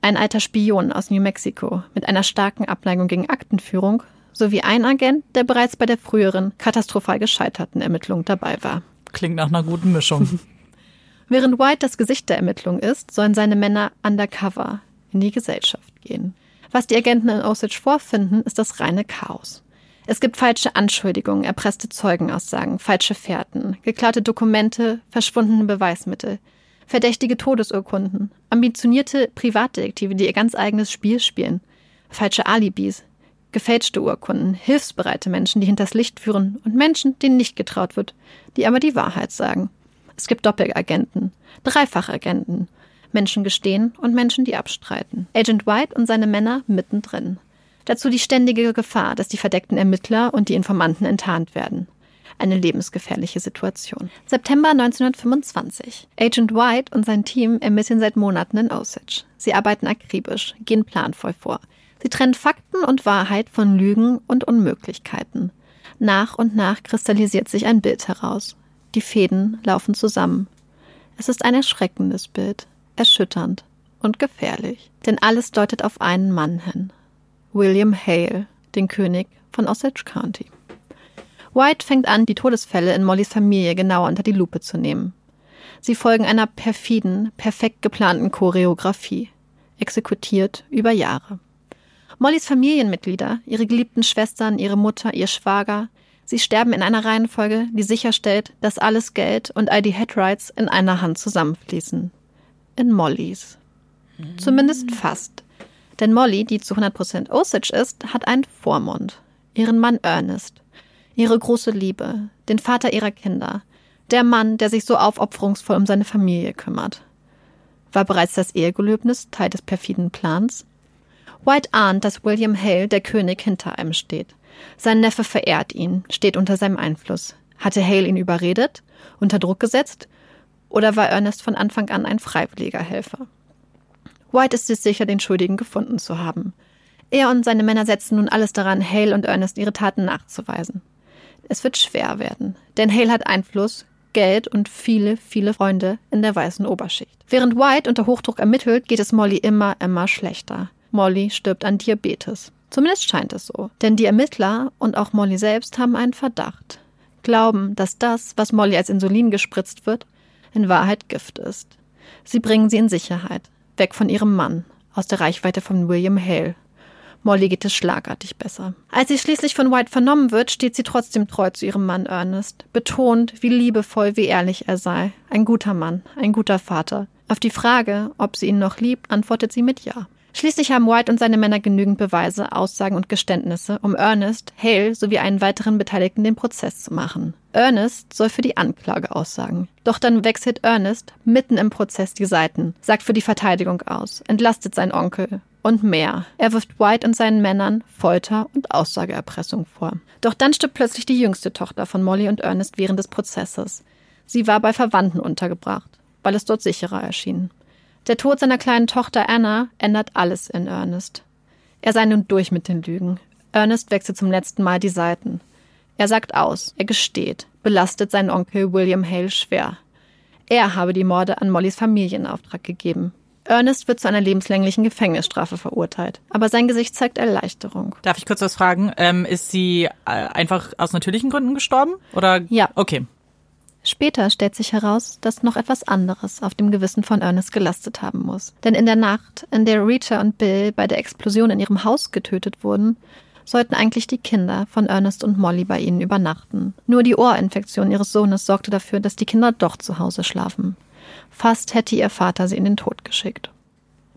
Ein alter Spion aus New Mexico mit einer starken Abneigung gegen Aktenführung sowie ein Agent, der bereits bei der früheren, katastrophal gescheiterten Ermittlung dabei war. Klingt nach einer guten Mischung. Während White das Gesicht der Ermittlung ist, sollen seine Männer undercover in die Gesellschaft gehen. Was die Agenten in Osage vorfinden, ist das reine Chaos. Es gibt falsche Anschuldigungen, erpresste Zeugenaussagen, falsche Fährten, geklaute Dokumente, verschwundene Beweismittel, verdächtige Todesurkunden, ambitionierte Privatdetektive, die ihr ganz eigenes Spiel spielen, falsche Alibis, gefälschte Urkunden, hilfsbereite Menschen, die hinters Licht führen und Menschen, denen nicht getraut wird, die aber die Wahrheit sagen. Es gibt Doppelagenten, Dreifachagenten, Menschen gestehen und Menschen, die abstreiten. Agent White und seine Männer mittendrin. Dazu die ständige Gefahr, dass die verdeckten Ermittler und die Informanten enttarnt werden. Eine lebensgefährliche Situation. September 1925. Agent White und sein Team ermitteln seit Monaten in Osage. Sie arbeiten akribisch, gehen planvoll vor. Sie trennen Fakten und Wahrheit von Lügen und Unmöglichkeiten. Nach und nach kristallisiert sich ein Bild heraus. Die Fäden laufen zusammen. Es ist ein erschreckendes Bild erschütternd und gefährlich, denn alles deutet auf einen Mann hin. William Hale, den König von Osage County. White fängt an, die Todesfälle in Mollys Familie genauer unter die Lupe zu nehmen. Sie folgen einer perfiden, perfekt geplanten Choreografie, exekutiert über Jahre. Mollys Familienmitglieder, ihre geliebten Schwestern, ihre Mutter, ihr Schwager, sie sterben in einer Reihenfolge, die sicherstellt, dass alles Geld und all die Headrights in einer Hand zusammenfließen in Mollys. Zumindest fast. Denn Molly, die zu 100% Osage ist, hat einen Vormund. Ihren Mann Ernest. Ihre große Liebe. Den Vater ihrer Kinder. Der Mann, der sich so aufopferungsvoll um seine Familie kümmert. War bereits das Ehegelöbnis Teil des perfiden Plans? White ahnt, dass William Hale, der König, hinter einem steht. Sein Neffe verehrt ihn, steht unter seinem Einfluss. Hatte Hale ihn überredet, unter Druck gesetzt oder war Ernest von Anfang an ein freiwilliger Helfer? White ist sich sicher, den Schuldigen gefunden zu haben. Er und seine Männer setzen nun alles daran, Hale und Ernest ihre Taten nachzuweisen. Es wird schwer werden, denn Hale hat Einfluss, Geld und viele, viele Freunde in der weißen Oberschicht. Während White unter Hochdruck ermittelt, geht es Molly immer, immer schlechter. Molly stirbt an Diabetes. Zumindest scheint es so. Denn die Ermittler und auch Molly selbst haben einen Verdacht. Glauben, dass das, was Molly als Insulin gespritzt wird, in Wahrheit Gift ist. Sie bringen sie in Sicherheit, weg von ihrem Mann, aus der Reichweite von William Hale. Molly geht es schlagartig besser. Als sie schließlich von White vernommen wird, steht sie trotzdem treu zu ihrem Mann Ernest, betont, wie liebevoll, wie ehrlich er sei. Ein guter Mann, ein guter Vater. Auf die Frage, ob sie ihn noch liebt, antwortet sie mit Ja. Schließlich haben White und seine Männer genügend Beweise, Aussagen und Geständnisse, um Ernest, Hale sowie einen weiteren Beteiligten den Prozess zu machen. Ernest soll für die Anklage aussagen. Doch dann wechselt Ernest mitten im Prozess die Seiten, sagt für die Verteidigung aus, entlastet seinen Onkel und mehr. Er wirft White und seinen Männern Folter und Aussageerpressung vor. Doch dann stirbt plötzlich die jüngste Tochter von Molly und Ernest während des Prozesses. Sie war bei Verwandten untergebracht, weil es dort sicherer erschien. Der Tod seiner kleinen Tochter Anna ändert alles in Ernest. Er sei nun durch mit den Lügen. Ernest wechselt zum letzten Mal die Seiten. Er sagt aus, er gesteht, belastet seinen Onkel William Hale schwer. Er habe die Morde an Mollys Familie in Auftrag gegeben. Ernest wird zu einer lebenslänglichen Gefängnisstrafe verurteilt. Aber sein Gesicht zeigt Erleichterung. Darf ich kurz was fragen? Ähm, ist sie äh, einfach aus natürlichen Gründen gestorben? Oder? Ja. Okay. Später stellt sich heraus, dass noch etwas anderes auf dem Gewissen von Ernest gelastet haben muss. Denn in der Nacht, in der Rita und Bill bei der Explosion in ihrem Haus getötet wurden, sollten eigentlich die Kinder von Ernest und Molly bei ihnen übernachten. Nur die Ohrinfektion ihres Sohnes sorgte dafür, dass die Kinder doch zu Hause schlafen. Fast hätte ihr Vater sie in den Tod geschickt.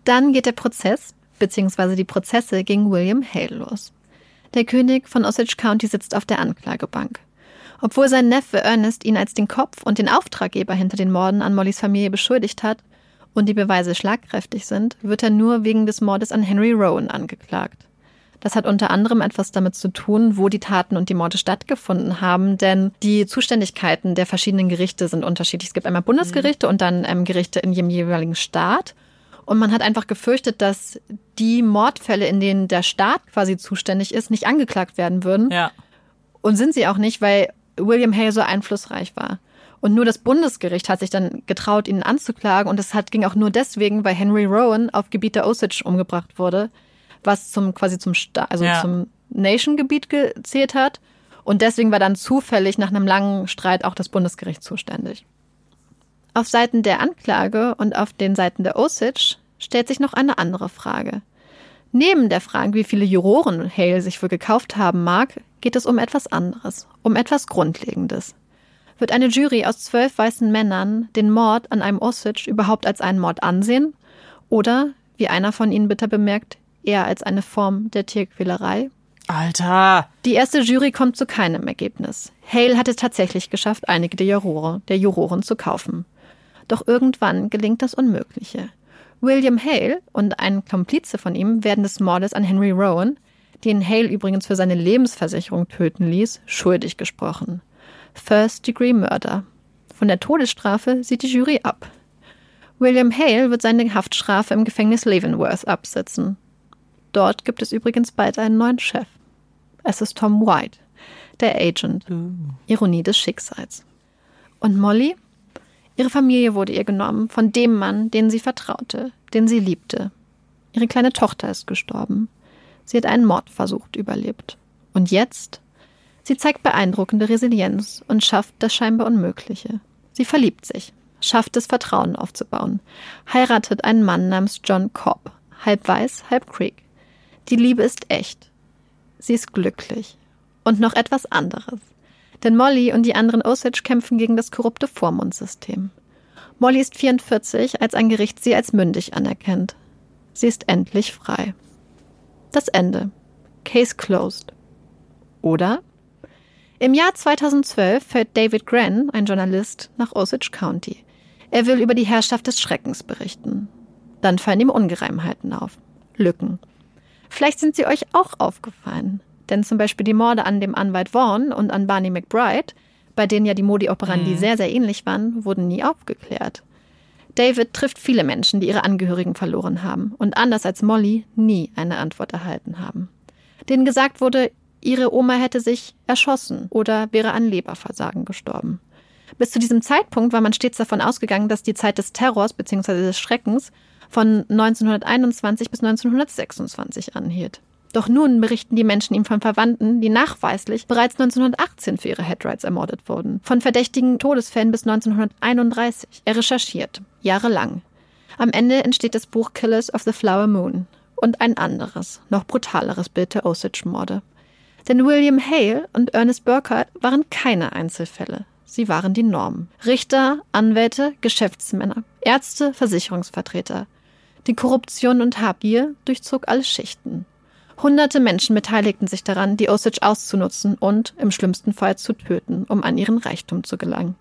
Dann geht der Prozess, beziehungsweise die Prozesse gegen William Hale los. Der König von Osage County sitzt auf der Anklagebank. Obwohl sein Neffe Ernest ihn als den Kopf und den Auftraggeber hinter den Morden an Mollys Familie beschuldigt hat und die Beweise schlagkräftig sind, wird er nur wegen des Mordes an Henry Rowan angeklagt. Das hat unter anderem etwas damit zu tun, wo die Taten und die Morde stattgefunden haben, denn die Zuständigkeiten der verschiedenen Gerichte sind unterschiedlich. Es gibt einmal Bundesgerichte mhm. und dann ähm, Gerichte in jedem jeweiligen Staat. Und man hat einfach gefürchtet, dass die Mordfälle, in denen der Staat quasi zuständig ist, nicht angeklagt werden würden. Ja. Und sind sie auch nicht, weil William Hale so einflussreich war. Und nur das Bundesgericht hat sich dann getraut, ihn anzuklagen. Und es hat, ging auch nur deswegen, weil Henry Rowan auf Gebiet der Osage umgebracht wurde, was zum quasi zum Sta also ja. zum Nation-Gebiet gezählt hat. Und deswegen war dann zufällig nach einem langen Streit auch das Bundesgericht zuständig. Auf Seiten der Anklage und auf den Seiten der Osage stellt sich noch eine andere Frage. Neben der Frage, wie viele Juroren Hale sich wohl gekauft haben mag, geht es um etwas anderes, um etwas Grundlegendes. Wird eine Jury aus zwölf weißen Männern den Mord an einem Osage überhaupt als einen Mord ansehen? Oder, wie einer von ihnen bitter bemerkt, eher als eine Form der Tierquälerei? Alter! Die erste Jury kommt zu keinem Ergebnis. Hale hat es tatsächlich geschafft, einige der Jurore, der Juroren zu kaufen. Doch irgendwann gelingt das Unmögliche. William Hale und ein Komplize von ihm werden des Mordes an Henry Rowan, den Hale übrigens für seine Lebensversicherung töten ließ, schuldig gesprochen. First Degree Murder. Von der Todesstrafe sieht die Jury ab. William Hale wird seine Haftstrafe im Gefängnis Leavenworth absitzen. Dort gibt es übrigens bald einen neuen Chef. Es ist Tom White, der Agent. Ironie des Schicksals. Und Molly Ihre Familie wurde ihr genommen von dem Mann, den sie vertraute, den sie liebte. Ihre kleine Tochter ist gestorben. Sie hat einen Mordversuch überlebt. Und jetzt? Sie zeigt beeindruckende Resilienz und schafft das scheinbar Unmögliche. Sie verliebt sich, schafft es, Vertrauen aufzubauen, heiratet einen Mann namens John Cobb, halb weiß, halb Creek. Die Liebe ist echt. Sie ist glücklich. Und noch etwas anderes. Denn Molly und die anderen Osage kämpfen gegen das korrupte Vormundsystem. Molly ist 44, als ein Gericht sie als mündig anerkennt. Sie ist endlich frei. Das Ende. Case closed. Oder? Im Jahr 2012 fällt David Gren, ein Journalist, nach Osage County. Er will über die Herrschaft des Schreckens berichten. Dann fallen ihm Ungereimheiten auf. Lücken. Vielleicht sind sie euch auch aufgefallen. Denn zum Beispiel die Morde an dem Anwalt Vaughn und an Barney McBride, bei denen ja die Modi operandi mhm. sehr, sehr ähnlich waren, wurden nie aufgeklärt. David trifft viele Menschen, die ihre Angehörigen verloren haben und anders als Molly nie eine Antwort erhalten haben. Denen gesagt wurde, ihre Oma hätte sich erschossen oder wäre an Leberversagen gestorben. Bis zu diesem Zeitpunkt war man stets davon ausgegangen, dass die Zeit des Terrors bzw. des Schreckens von 1921 bis 1926 anhielt. Doch nun berichten die Menschen ihm von Verwandten, die nachweislich bereits 1918 für ihre Headrights ermordet wurden. Von verdächtigen Todesfällen bis 1931. Er recherchiert. Jahrelang. Am Ende entsteht das Buch Killers of the Flower Moon. Und ein anderes, noch brutaleres Bild der Osage-Morde. Denn William Hale und Ernest Burkhardt waren keine Einzelfälle. Sie waren die Norm. Richter, Anwälte, Geschäftsmänner, Ärzte, Versicherungsvertreter. Die Korruption und Habgier durchzog alle Schichten. Hunderte Menschen beteiligten sich daran, die Osage auszunutzen und im schlimmsten Fall zu töten, um an ihren Reichtum zu gelangen.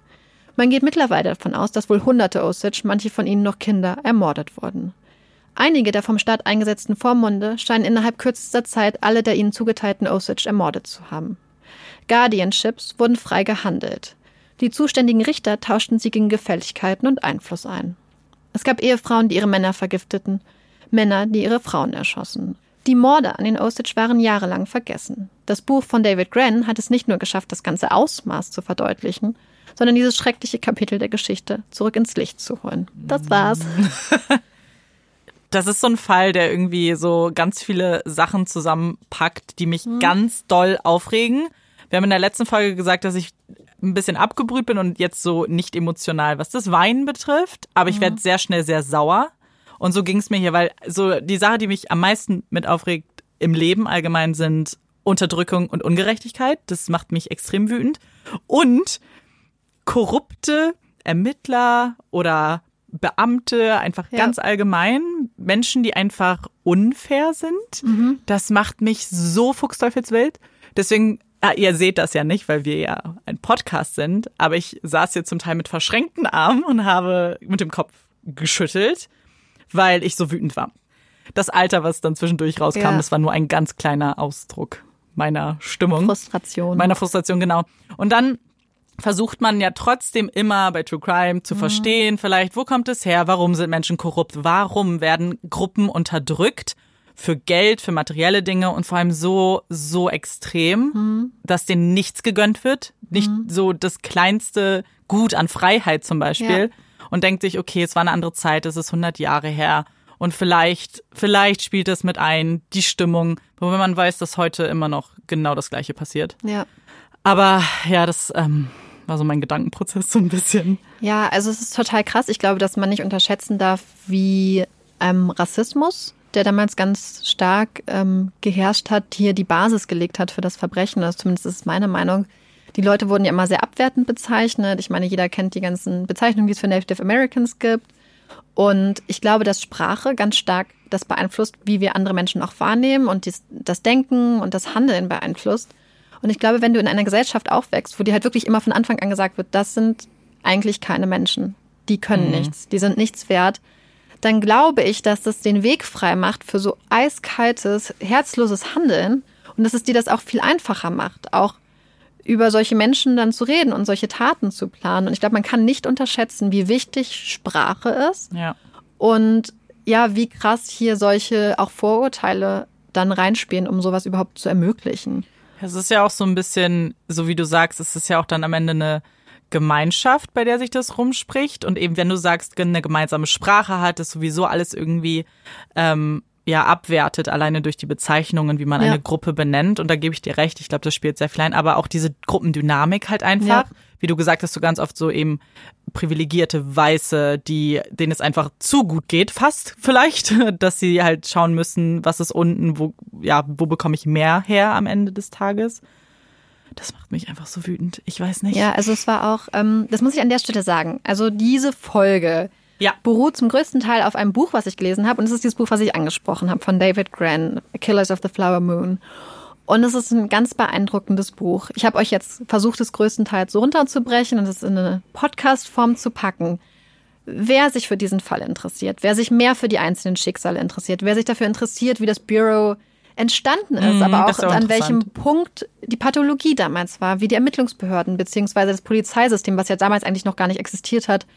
Man geht mittlerweile davon aus, dass wohl hunderte Osage, manche von ihnen noch Kinder, ermordet wurden. Einige der vom Staat eingesetzten Vormunde scheinen innerhalb kürzester Zeit alle der ihnen zugeteilten Osage ermordet zu haben. Guardianships wurden frei gehandelt. Die zuständigen Richter tauschten sie gegen Gefälligkeiten und Einfluss ein. Es gab Ehefrauen, die ihre Männer vergifteten, Männer, die ihre Frauen erschossen. Die Morde an den Osage waren jahrelang vergessen. Das Buch von David Grenn hat es nicht nur geschafft, das ganze Ausmaß zu verdeutlichen, sondern dieses schreckliche Kapitel der Geschichte zurück ins Licht zu holen. Das war's. Das ist so ein Fall, der irgendwie so ganz viele Sachen zusammenpackt, die mich mhm. ganz doll aufregen. Wir haben in der letzten Folge gesagt, dass ich ein bisschen abgebrüht bin und jetzt so nicht emotional, was das Weinen betrifft, aber ich mhm. werde sehr schnell sehr sauer. Und so ging es mir hier, weil so die Sache, die mich am meisten mit aufregt im Leben allgemein sind Unterdrückung und Ungerechtigkeit. Das macht mich extrem wütend. Und korrupte Ermittler oder Beamte, einfach ja. ganz allgemein, Menschen, die einfach unfair sind. Mhm. Das macht mich so fuchsteufelswild. Deswegen, ah, ihr seht das ja nicht, weil wir ja ein Podcast sind, aber ich saß hier zum Teil mit verschränkten Armen und habe mit dem Kopf geschüttelt, weil ich so wütend war. Das Alter, was dann zwischendurch rauskam, ja. das war nur ein ganz kleiner Ausdruck meiner Stimmung. Frustration. Meiner Frustration, genau. Und dann versucht man ja trotzdem immer bei True Crime zu mhm. verstehen, vielleicht, wo kommt es her, warum sind Menschen korrupt, warum werden Gruppen unterdrückt für Geld, für materielle Dinge und vor allem so, so extrem, mhm. dass denen nichts gegönnt wird, nicht mhm. so das kleinste Gut an Freiheit zum Beispiel ja. Und denkt sich, okay, es war eine andere Zeit, es ist 100 Jahre her und vielleicht, vielleicht spielt es mit ein, die Stimmung, wobei man weiß, dass heute immer noch genau das Gleiche passiert. Ja. Aber ja, das, ähm, war so mein Gedankenprozess so ein bisschen. Ja, also es ist total krass. Ich glaube, dass man nicht unterschätzen darf, wie ähm, Rassismus, der damals ganz stark ähm, geherrscht hat, hier die Basis gelegt hat für das Verbrechen. Also zumindest ist meine Meinung. Die Leute wurden ja immer sehr abwertend bezeichnet. Ich meine, jeder kennt die ganzen Bezeichnungen, die es für Native Americans gibt. Und ich glaube, dass Sprache ganz stark das beeinflusst, wie wir andere Menschen auch wahrnehmen und dies, das Denken und das Handeln beeinflusst. Und ich glaube, wenn du in einer Gesellschaft aufwächst, wo dir halt wirklich immer von Anfang an gesagt wird, das sind eigentlich keine Menschen, die können mhm. nichts, die sind nichts wert, dann glaube ich, dass das den Weg frei macht für so eiskaltes, herzloses Handeln und dass es dir das auch viel einfacher macht, auch über solche Menschen dann zu reden und solche Taten zu planen. Und ich glaube, man kann nicht unterschätzen, wie wichtig Sprache ist. Ja. Und ja, wie krass hier solche auch Vorurteile dann reinspielen, um sowas überhaupt zu ermöglichen. Es ist ja auch so ein bisschen, so wie du sagst, es ist ja auch dann am Ende eine Gemeinschaft, bei der sich das rumspricht. Und eben, wenn du sagst, eine gemeinsame Sprache hat, ist sowieso alles irgendwie ähm, ja abwertet, alleine durch die Bezeichnungen, wie man ja. eine Gruppe benennt. Und da gebe ich dir recht, ich glaube, das spielt sehr viel ein, aber auch diese Gruppendynamik halt einfach. Ja. Wie du gesagt hast, so ganz oft so eben privilegierte Weiße, die, denen es einfach zu gut geht, fast vielleicht, dass sie halt schauen müssen, was ist unten, wo, ja, wo bekomme ich mehr her am Ende des Tages. Das macht mich einfach so wütend. Ich weiß nicht. Ja, also es war auch, ähm, das muss ich an der Stelle sagen. Also diese Folge ja. beruht zum größten Teil auf einem Buch, was ich gelesen habe. Und es ist dieses Buch, was ich angesprochen habe, von David Grann, Killers of the Flower Moon. Und es ist ein ganz beeindruckendes Buch. Ich habe euch jetzt versucht, es größtenteils so runterzubrechen und es in eine Podcast-Form zu packen. Wer sich für diesen Fall interessiert, wer sich mehr für die einzelnen Schicksale interessiert, wer sich dafür interessiert, wie das Bureau entstanden ist, mm, aber auch, auch an welchem Punkt die Pathologie damals war, wie die Ermittlungsbehörden beziehungsweise das Polizeisystem, was ja damals eigentlich noch gar nicht existiert hat,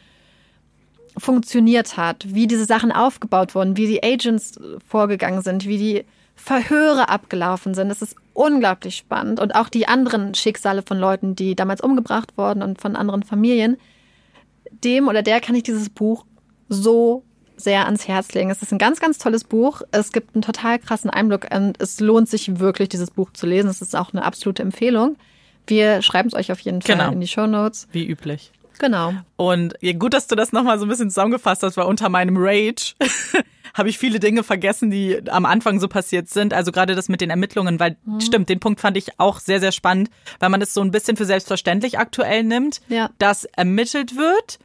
funktioniert hat, wie diese Sachen aufgebaut wurden, wie die Agents vorgegangen sind, wie die Verhöre abgelaufen sind. Das ist unglaublich spannend. Und auch die anderen Schicksale von Leuten, die damals umgebracht wurden und von anderen Familien. Dem oder der kann ich dieses Buch so sehr ans Herz legen. Es ist ein ganz, ganz tolles Buch. Es gibt einen total krassen Einblick und es lohnt sich wirklich, dieses Buch zu lesen. Es ist auch eine absolute Empfehlung. Wir schreiben es euch auf jeden Fall genau. in die Show Notes. Wie üblich. Genau. Und ja, gut, dass du das nochmal so ein bisschen zusammengefasst hast, weil unter meinem Rage habe ich viele Dinge vergessen, die am Anfang so passiert sind. Also gerade das mit den Ermittlungen, weil mhm. stimmt, den Punkt fand ich auch sehr, sehr spannend, weil man es so ein bisschen für selbstverständlich aktuell nimmt, ja. dass ermittelt wird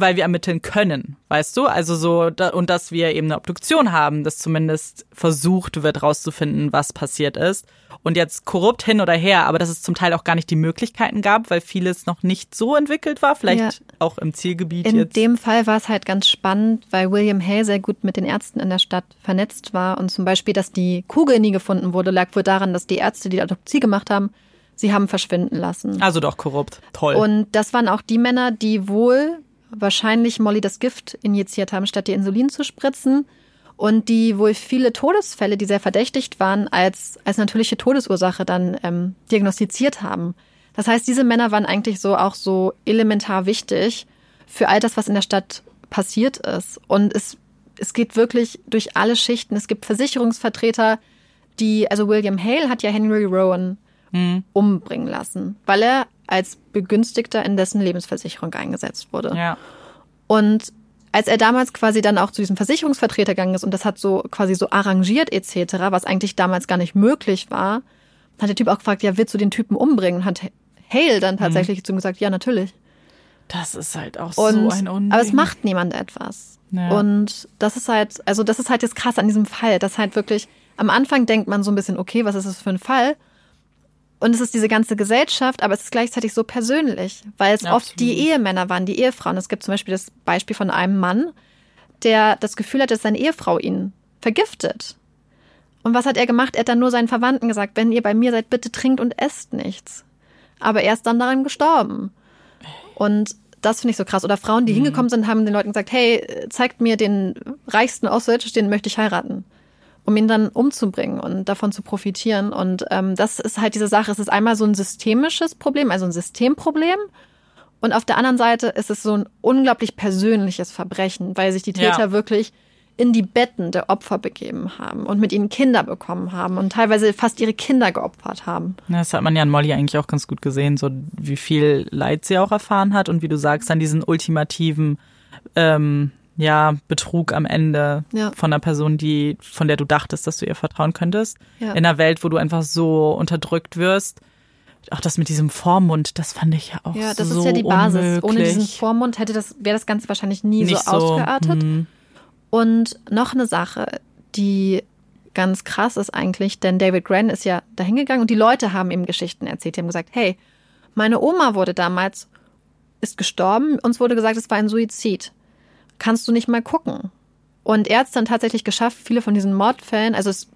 weil wir ermitteln können, weißt du? Also so, da, und dass wir eben eine Obduktion haben, dass zumindest versucht wird, rauszufinden, was passiert ist. Und jetzt korrupt hin oder her, aber dass es zum Teil auch gar nicht die Möglichkeiten gab, weil vieles noch nicht so entwickelt war, vielleicht Ja. auch im Zielgebiet In jetzt. dem Fall war es halt ganz spannend, weil William Hay sehr gut mit den Ärzten in der Stadt vernetzt war. Und zum Beispiel, dass die Kugel nie gefunden wurde, lag wohl daran, dass die Ärzte, die die Autopsie gemacht haben, sie haben verschwinden lassen. also doch korrupt. Toll. Und das waren auch die Männer, die wohl wahrscheinlich Molly das Gift injiziert haben, statt ihr Insulin zu spritzen. Und die wohl viele Todesfälle, die sehr verdächtigt waren, als, als natürliche Todesursache dann ähm, diagnostiziert haben. Das heißt, diese Männer waren eigentlich so auch so elementar wichtig für all das, was in der Stadt passiert ist. Und es, es geht wirklich durch alle Schichten. Es gibt Versicherungsvertreter, die, also William Hale hat ja Henry Rowan umbringen lassen, weil er als Begünstigter in dessen Lebensversicherung eingesetzt wurde. ja. Und als er damals quasi dann auch zu diesem Versicherungsvertreter gegangen ist und das hat so quasi so arrangiert etc., was eigentlich damals gar nicht möglich war, hat der Typ auch gefragt, ja, willst du den Typen umbringen? Und hat Hale dann tatsächlich zu ihm gesagt, ja, natürlich. Das ist halt auch Und, so ein Unding. aber es macht niemand etwas. Ja. Und das ist halt, also das ist halt jetzt krass an diesem Fall, dass halt wirklich, am Anfang denkt man so ein bisschen, okay, was ist das für ein Fall? Und es ist diese ganze Gesellschaft, aber es ist gleichzeitig so persönlich, weil es oft Absolut. die Ehemänner waren, die Ehefrauen. Es gibt zum Beispiel das Beispiel von einem Mann, der das Gefühl hat, dass seine Ehefrau ihn vergiftet. Und was hat er gemacht? Er hat dann nur seinen Verwandten gesagt, wenn ihr bei mir seid, bitte trinkt und esst nichts. Aber er ist dann daran gestorben. Und das finde ich so krass. Oder Frauen, die hingekommen sind, haben den Leuten gesagt, hey, zeigt mir den reichsten Osage, den möchte ich heiraten. Um ihn dann umzubringen und davon zu profitieren. Und ähm, das ist halt diese Sache. Es ist einmal so ein systemisches Problem, also ein Systemproblem. Und auf der anderen Seite ist es so ein unglaublich persönliches Verbrechen, weil sich die Ja. Täter wirklich in die Betten der Opfer begeben haben und mit ihnen Kinder bekommen haben und teilweise fast ihre Kinder geopfert haben. Ja, Das hat man ja an Molly eigentlich auch ganz gut gesehen, so wie viel Leid sie auch erfahren hat und wie du sagst, dann diesen ultimativen ähm, ja, Betrug am Ende Ja. von einer Person, die, von der du dachtest, dass du ihr vertrauen könntest. Ja. In einer Welt, wo du einfach so unterdrückt wirst. Auch das mit diesem Vormund, das fand ich ja auch Ja, das so ist ja die Basis. Ohne diesen unmöglich. Vormund hätte das, wäre das Ganze wahrscheinlich nie Nicht so ausgeartet. hm. Und noch eine Sache, die ganz krass ist eigentlich, denn David Grann ist ja dahin gegangen und die Leute haben ihm Geschichten erzählt. Die haben gesagt, hey, meine Oma wurde damals, ist gestorben, uns wurde gesagt, es war ein Suizid. Kannst du nicht mal gucken? Und er hat es dann tatsächlich geschafft, viele von diesen Mordfällen, also es,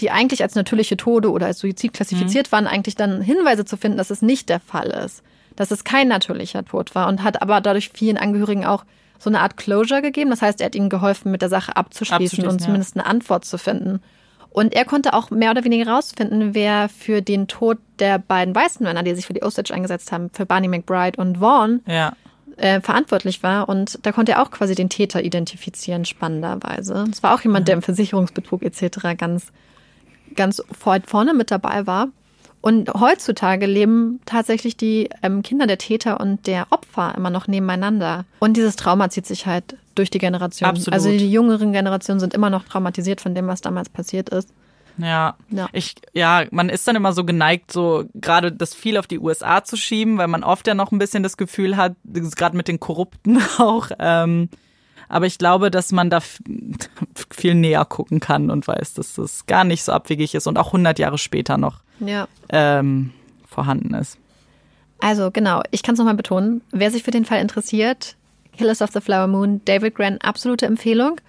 die eigentlich als natürliche Tode oder als Suizid klassifiziert waren, eigentlich dann Hinweise zu finden, dass es nicht der Fall ist. Dass es kein natürlicher Tod war und hat aber dadurch vielen Angehörigen auch so eine Art Closure gegeben. Das heißt, er hat ihnen geholfen, mit der Sache abzuschließen, Abzuschließen, und ja. zumindest eine Antwort zu finden. Und er konnte auch mehr oder weniger rausfinden, wer für den Tod der beiden weißen Männer, die sich für die Osage eingesetzt haben, für Barney McBride und Vaughn, Ja. Äh, verantwortlich war. Und da konnte er auch quasi den Täter identifizieren, spannenderweise. Es war auch jemand, der im Versicherungsbetrug etc. ganz, ganz vorne mit dabei war. Und heutzutage leben tatsächlich die ähm, Kinder der Täter und der Opfer immer noch nebeneinander. Und dieses Trauma zieht sich halt durch die Generation. Absolut. Also die jüngeren Generationen sind immer noch traumatisiert von dem, was damals passiert ist. Ja. Ja. Ich, ja, man ist dann immer so geneigt, so gerade das viel auf die USA zu schieben, weil man oft ja noch ein bisschen das Gefühl hat, gerade mit den Korrupten auch. Ähm, aber ich glaube, dass man da viel näher gucken kann und weiß, dass das gar nicht so abwegig ist und auch 100 Jahre später noch Ja. ähm, vorhanden ist. Also genau, ich kann es nochmal betonen. Wer sich für den Fall interessiert, Killers of the Flower Moon, David Grann, absolute Empfehlung.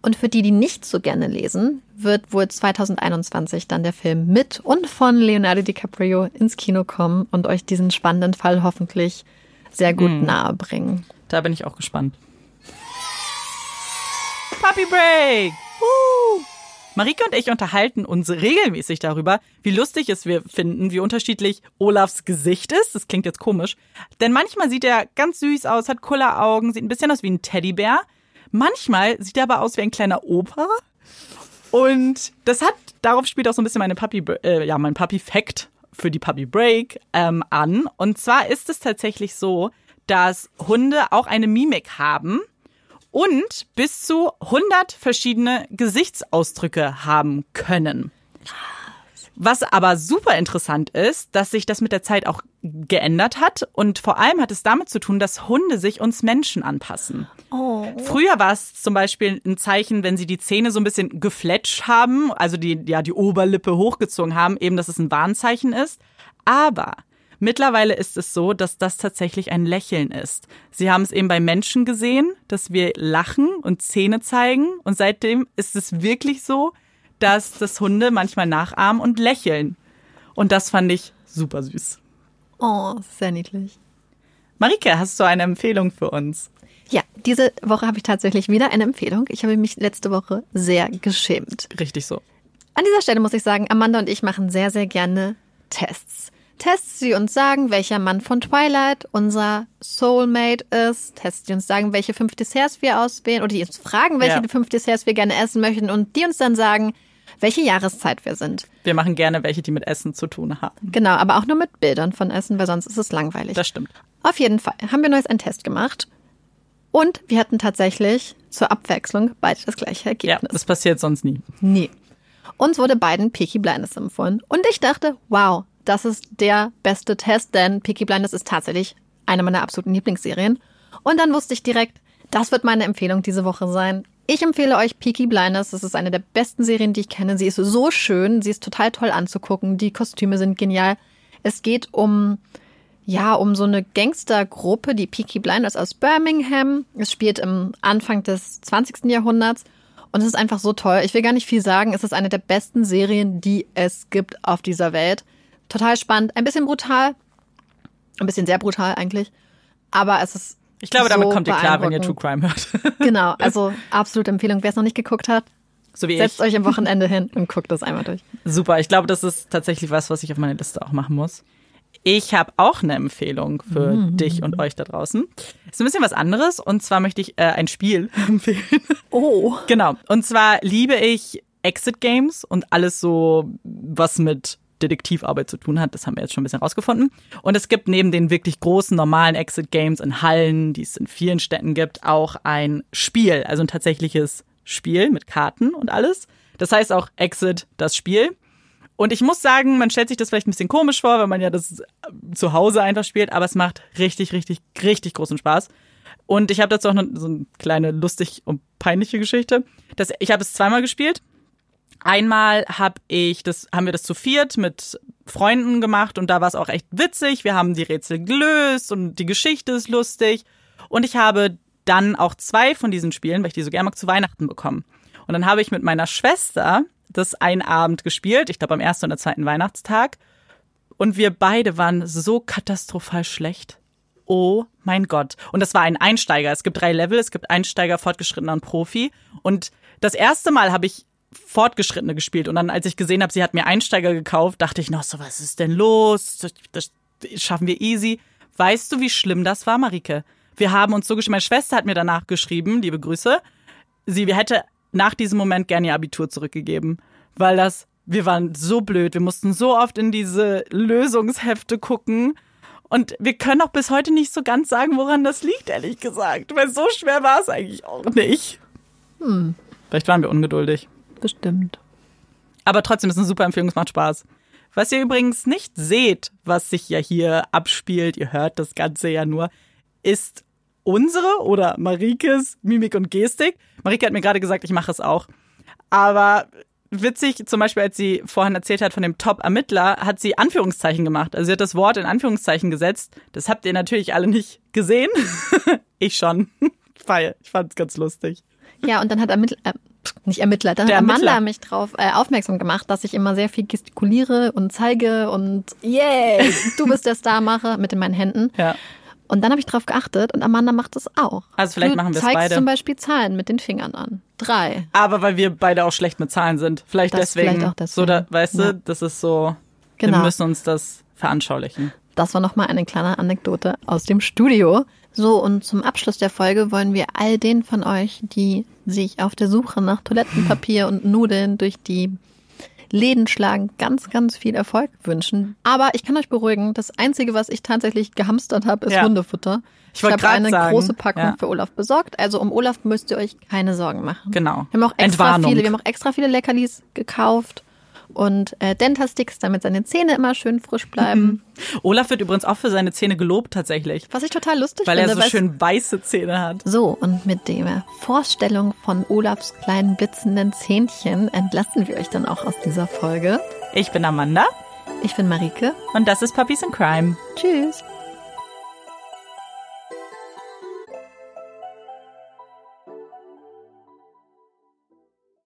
Und für die, die nicht so gerne lesen, wird wohl 2021 dann der Film mit und von Leonardo DiCaprio ins Kino kommen und euch diesen spannenden Fall hoffentlich sehr gut nahe bringen. Da bin ich auch gespannt. Puppy Break! Woo! Marike und ich unterhalten uns regelmäßig darüber, wie lustig es wir finden, wie unterschiedlich Olafs Gesicht ist. Das klingt jetzt komisch. Denn manchmal sieht er ganz süß aus, hat Kulleraugen, sieht ein bisschen aus wie ein Teddybär. Manchmal sieht er aber aus wie ein kleiner Opa. Und das hat, darauf spielt auch so ein bisschen meine Puppy, äh, ja, mein Puppy-Fact für die Puppy Break ähm, an. Und zwar ist es tatsächlich so, dass Hunde auch eine Mimik haben und bis zu 100 verschiedene Gesichtsausdrücke haben können. Was aber super interessant ist, dass sich das mit der Zeit auch geändert hat und vor allem hat es damit zu tun, dass Hunde sich uns Menschen anpassen. Oh. Früher war es zum Beispiel ein Zeichen, wenn sie die Zähne so ein bisschen gefletscht haben, also die, ja, die Oberlippe hochgezogen haben, eben, dass es ein Warnzeichen ist. Aber mittlerweile ist es so, dass das tatsächlich ein Lächeln ist. Sie haben es eben bei Menschen gesehen, dass wir lachen und Zähne zeigen und seitdem ist es wirklich so, dass das Hunde manchmal nachahmen und lächeln. Und das fand ich super süß. Oh, sehr niedlich. Marike, hast du eine Empfehlung für uns? Ja, diese Woche habe ich tatsächlich wieder eine Empfehlung. Ich habe mich letzte Woche sehr geschämt. Richtig so. An dieser Stelle muss ich sagen, Amanda und ich machen sehr, sehr gerne Tests. Tests, die uns sagen, welcher Mann von Twilight unser Soulmate ist. Tests, die uns sagen, welche fünf Desserts wir auswählen oder die uns fragen, welche Ja. fünf Desserts wir gerne essen möchten und die uns dann sagen, welche Jahreszeit wir sind. Wir machen gerne welche, die mit Essen zu tun haben. Genau, aber auch nur mit Bildern von Essen, weil sonst ist es langweilig. Das stimmt. Auf jeden Fall haben wir neues einen Test gemacht und wir hatten tatsächlich zur Abwechslung beide das gleiche Ja, Ergebnis. das passiert sonst nie. Nee. Uns wurde beiden Peaky Blinders empfohlen. Und ich dachte, wow, das ist der beste Test, denn Peaky Blinders ist tatsächlich eine meiner absoluten Lieblingsserien. Und dann wusste ich direkt, das wird meine Empfehlung diese Woche sein. Ich empfehle euch Peaky Blinders. Das ist eine der besten Serien, die ich kenne. Sie ist so schön, sie ist total toll anzugucken. Die Kostüme sind genial. Es geht um ja, um so eine Gangstergruppe, die Peaky Blinders aus Birmingham. Es spielt im Anfang des 20. Jahrhunderts und es ist einfach so toll. Ich will gar nicht viel sagen. Es ist eine der besten Serien, die es gibt auf dieser Welt. Total spannend, ein bisschen brutal, ein bisschen sehr brutal eigentlich, aber es ist Ich glaube, damit so kommt ihr klar, wenn ihr True. Crime hört. Genau, also absolute Empfehlung. Wer es noch nicht geguckt hat, so wie ich. setzt euch am Wochenende hin und guckt das einmal durch. Super. Ich glaube, das ist tatsächlich was, was ich auf meiner Liste auch machen muss. Ich habe auch eine Empfehlung für dich und euch da draußen. Ist ein bisschen was anderes und zwar möchte ich äh, ein Spiel empfehlen. Oh. Genau. Und zwar liebe ich Exit Games und alles so, was mit Detektivarbeit zu tun hat. Das haben wir jetzt schon ein bisschen rausgefunden. Und es gibt neben den wirklich großen normalen Exit Games in Hallen, die es in vielen Städten gibt, auch ein Spiel, also ein tatsächliches Spiel mit Karten und alles. Das heißt auch Exit, das Spiel. Und ich muss sagen, man stellt sich das vielleicht ein bisschen komisch vor, wenn man ja das zu Hause einfach spielt, aber es macht richtig, richtig, richtig großen Spaß. Und ich habe dazu auch noch so eine kleine lustig und peinliche Geschichte. Das, ich habe es zweimal gespielt. Einmal hab ich das, haben wir das zu viert mit Freunden gemacht und da war es auch echt witzig. Wir haben die Rätsel gelöst und die Geschichte ist lustig. Und ich habe dann auch zwei von diesen Spielen, weil ich die so gerne mag, zu Weihnachten bekommen. Und dann habe ich mit meiner Schwester das einen Abend gespielt, ich glaube am ersten oder zweiten Weihnachtstag. Und wir beide waren so katastrophal schlecht. Oh mein Gott. Und das war ein Einsteiger. Es gibt drei Level. Es gibt Einsteiger, Fortgeschrittener und Profi. Und das erste Mal habe ich Fortgeschrittene gespielt. Und dann, als ich gesehen habe, sie hat mir Einsteiger gekauft, dachte ich noch so, was ist denn los? Das, schaffen wir easy. Weißt du, wie schlimm das war, Marike? Wir haben uns so geschrieben. Meine Schwester hat mir danach geschrieben, liebe Grüße. Sie hätte nach diesem Moment gerne ihr Abitur zurückgegeben, weil das, wir waren so blöd. Wir mussten so oft in diese Lösungshefte gucken. Und wir können auch bis heute nicht so ganz sagen, woran das liegt, ehrlich gesagt. Weil so schwer war es eigentlich auch nicht. Hm. Vielleicht waren wir ungeduldig. Bestimmt. Aber trotzdem ist es eine super Empfehlung, es macht Spaß. Was ihr übrigens nicht seht, was sich ja hier abspielt, ihr hört das Ganze ja nur, ist unsere oder Marikes Mimik und Gestik. Marike hat mir gerade gesagt, ich mache es auch. Aber witzig, zum Beispiel, als sie vorhin erzählt hat von dem Top-Ermittler, hat sie Anführungszeichen gemacht. Also sie hat das Wort in Anführungszeichen gesetzt. Das habt ihr natürlich alle nicht gesehen. ich schon. Ich fand es ganz lustig. Ja, und dann hat Ermittler, äh, nicht Ermittler, dann Der hat Amanda Ermittler. mich darauf äh, aufmerksam gemacht, dass ich immer sehr viel gestikuliere und zeige und yay, du bist der Star mache mit in meinen Händen. Ja. Und dann habe ich darauf geachtet und Amanda macht es auch. Also vielleicht du machen wir es beide. zum Beispiel Zahlen mit den Fingern an. Drei. Aber weil wir beide auch schlecht mit Zahlen sind. Vielleicht Das deswegen. vielleicht auch deswegen. So, da, weißt Ja. du, das ist so. Genau. Wir müssen uns das veranschaulichen. Das war nochmal eine kleine Anekdote aus dem Studio. So, und zum Abschluss der Folge wollen wir all den von euch, die sich auf der Suche nach Toilettenpapier und Nudeln durch die Läden schlagen, ganz, ganz viel Erfolg wünschen. Aber ich kann euch beruhigen, das Einzige, was ich tatsächlich gehamstert habe, ist Ja. Hundefutter. Ich wollte habe eine sagen, große Packung ja. für Olaf besorgt. Also um Olaf müsst ihr euch keine Sorgen machen. Genau. Wir haben auch extra Entwarnung. viele, wir haben auch extra viele Leckerlis gekauft. Und äh, Dentasticks, damit seine Zähne immer schön frisch bleiben. Mhm. Olaf wird übrigens auch für seine Zähne gelobt tatsächlich. Was ich total lustig weil finde. Weil er so schön weiße Zähne hat. So, und mit der Vorstellung von Olafs kleinen blitzenden Zähnchen entlassen wir euch dann auch aus dieser Folge. Ich bin Amanda. Ich bin Marike. Und das ist Puppies in Crime. Tschüss.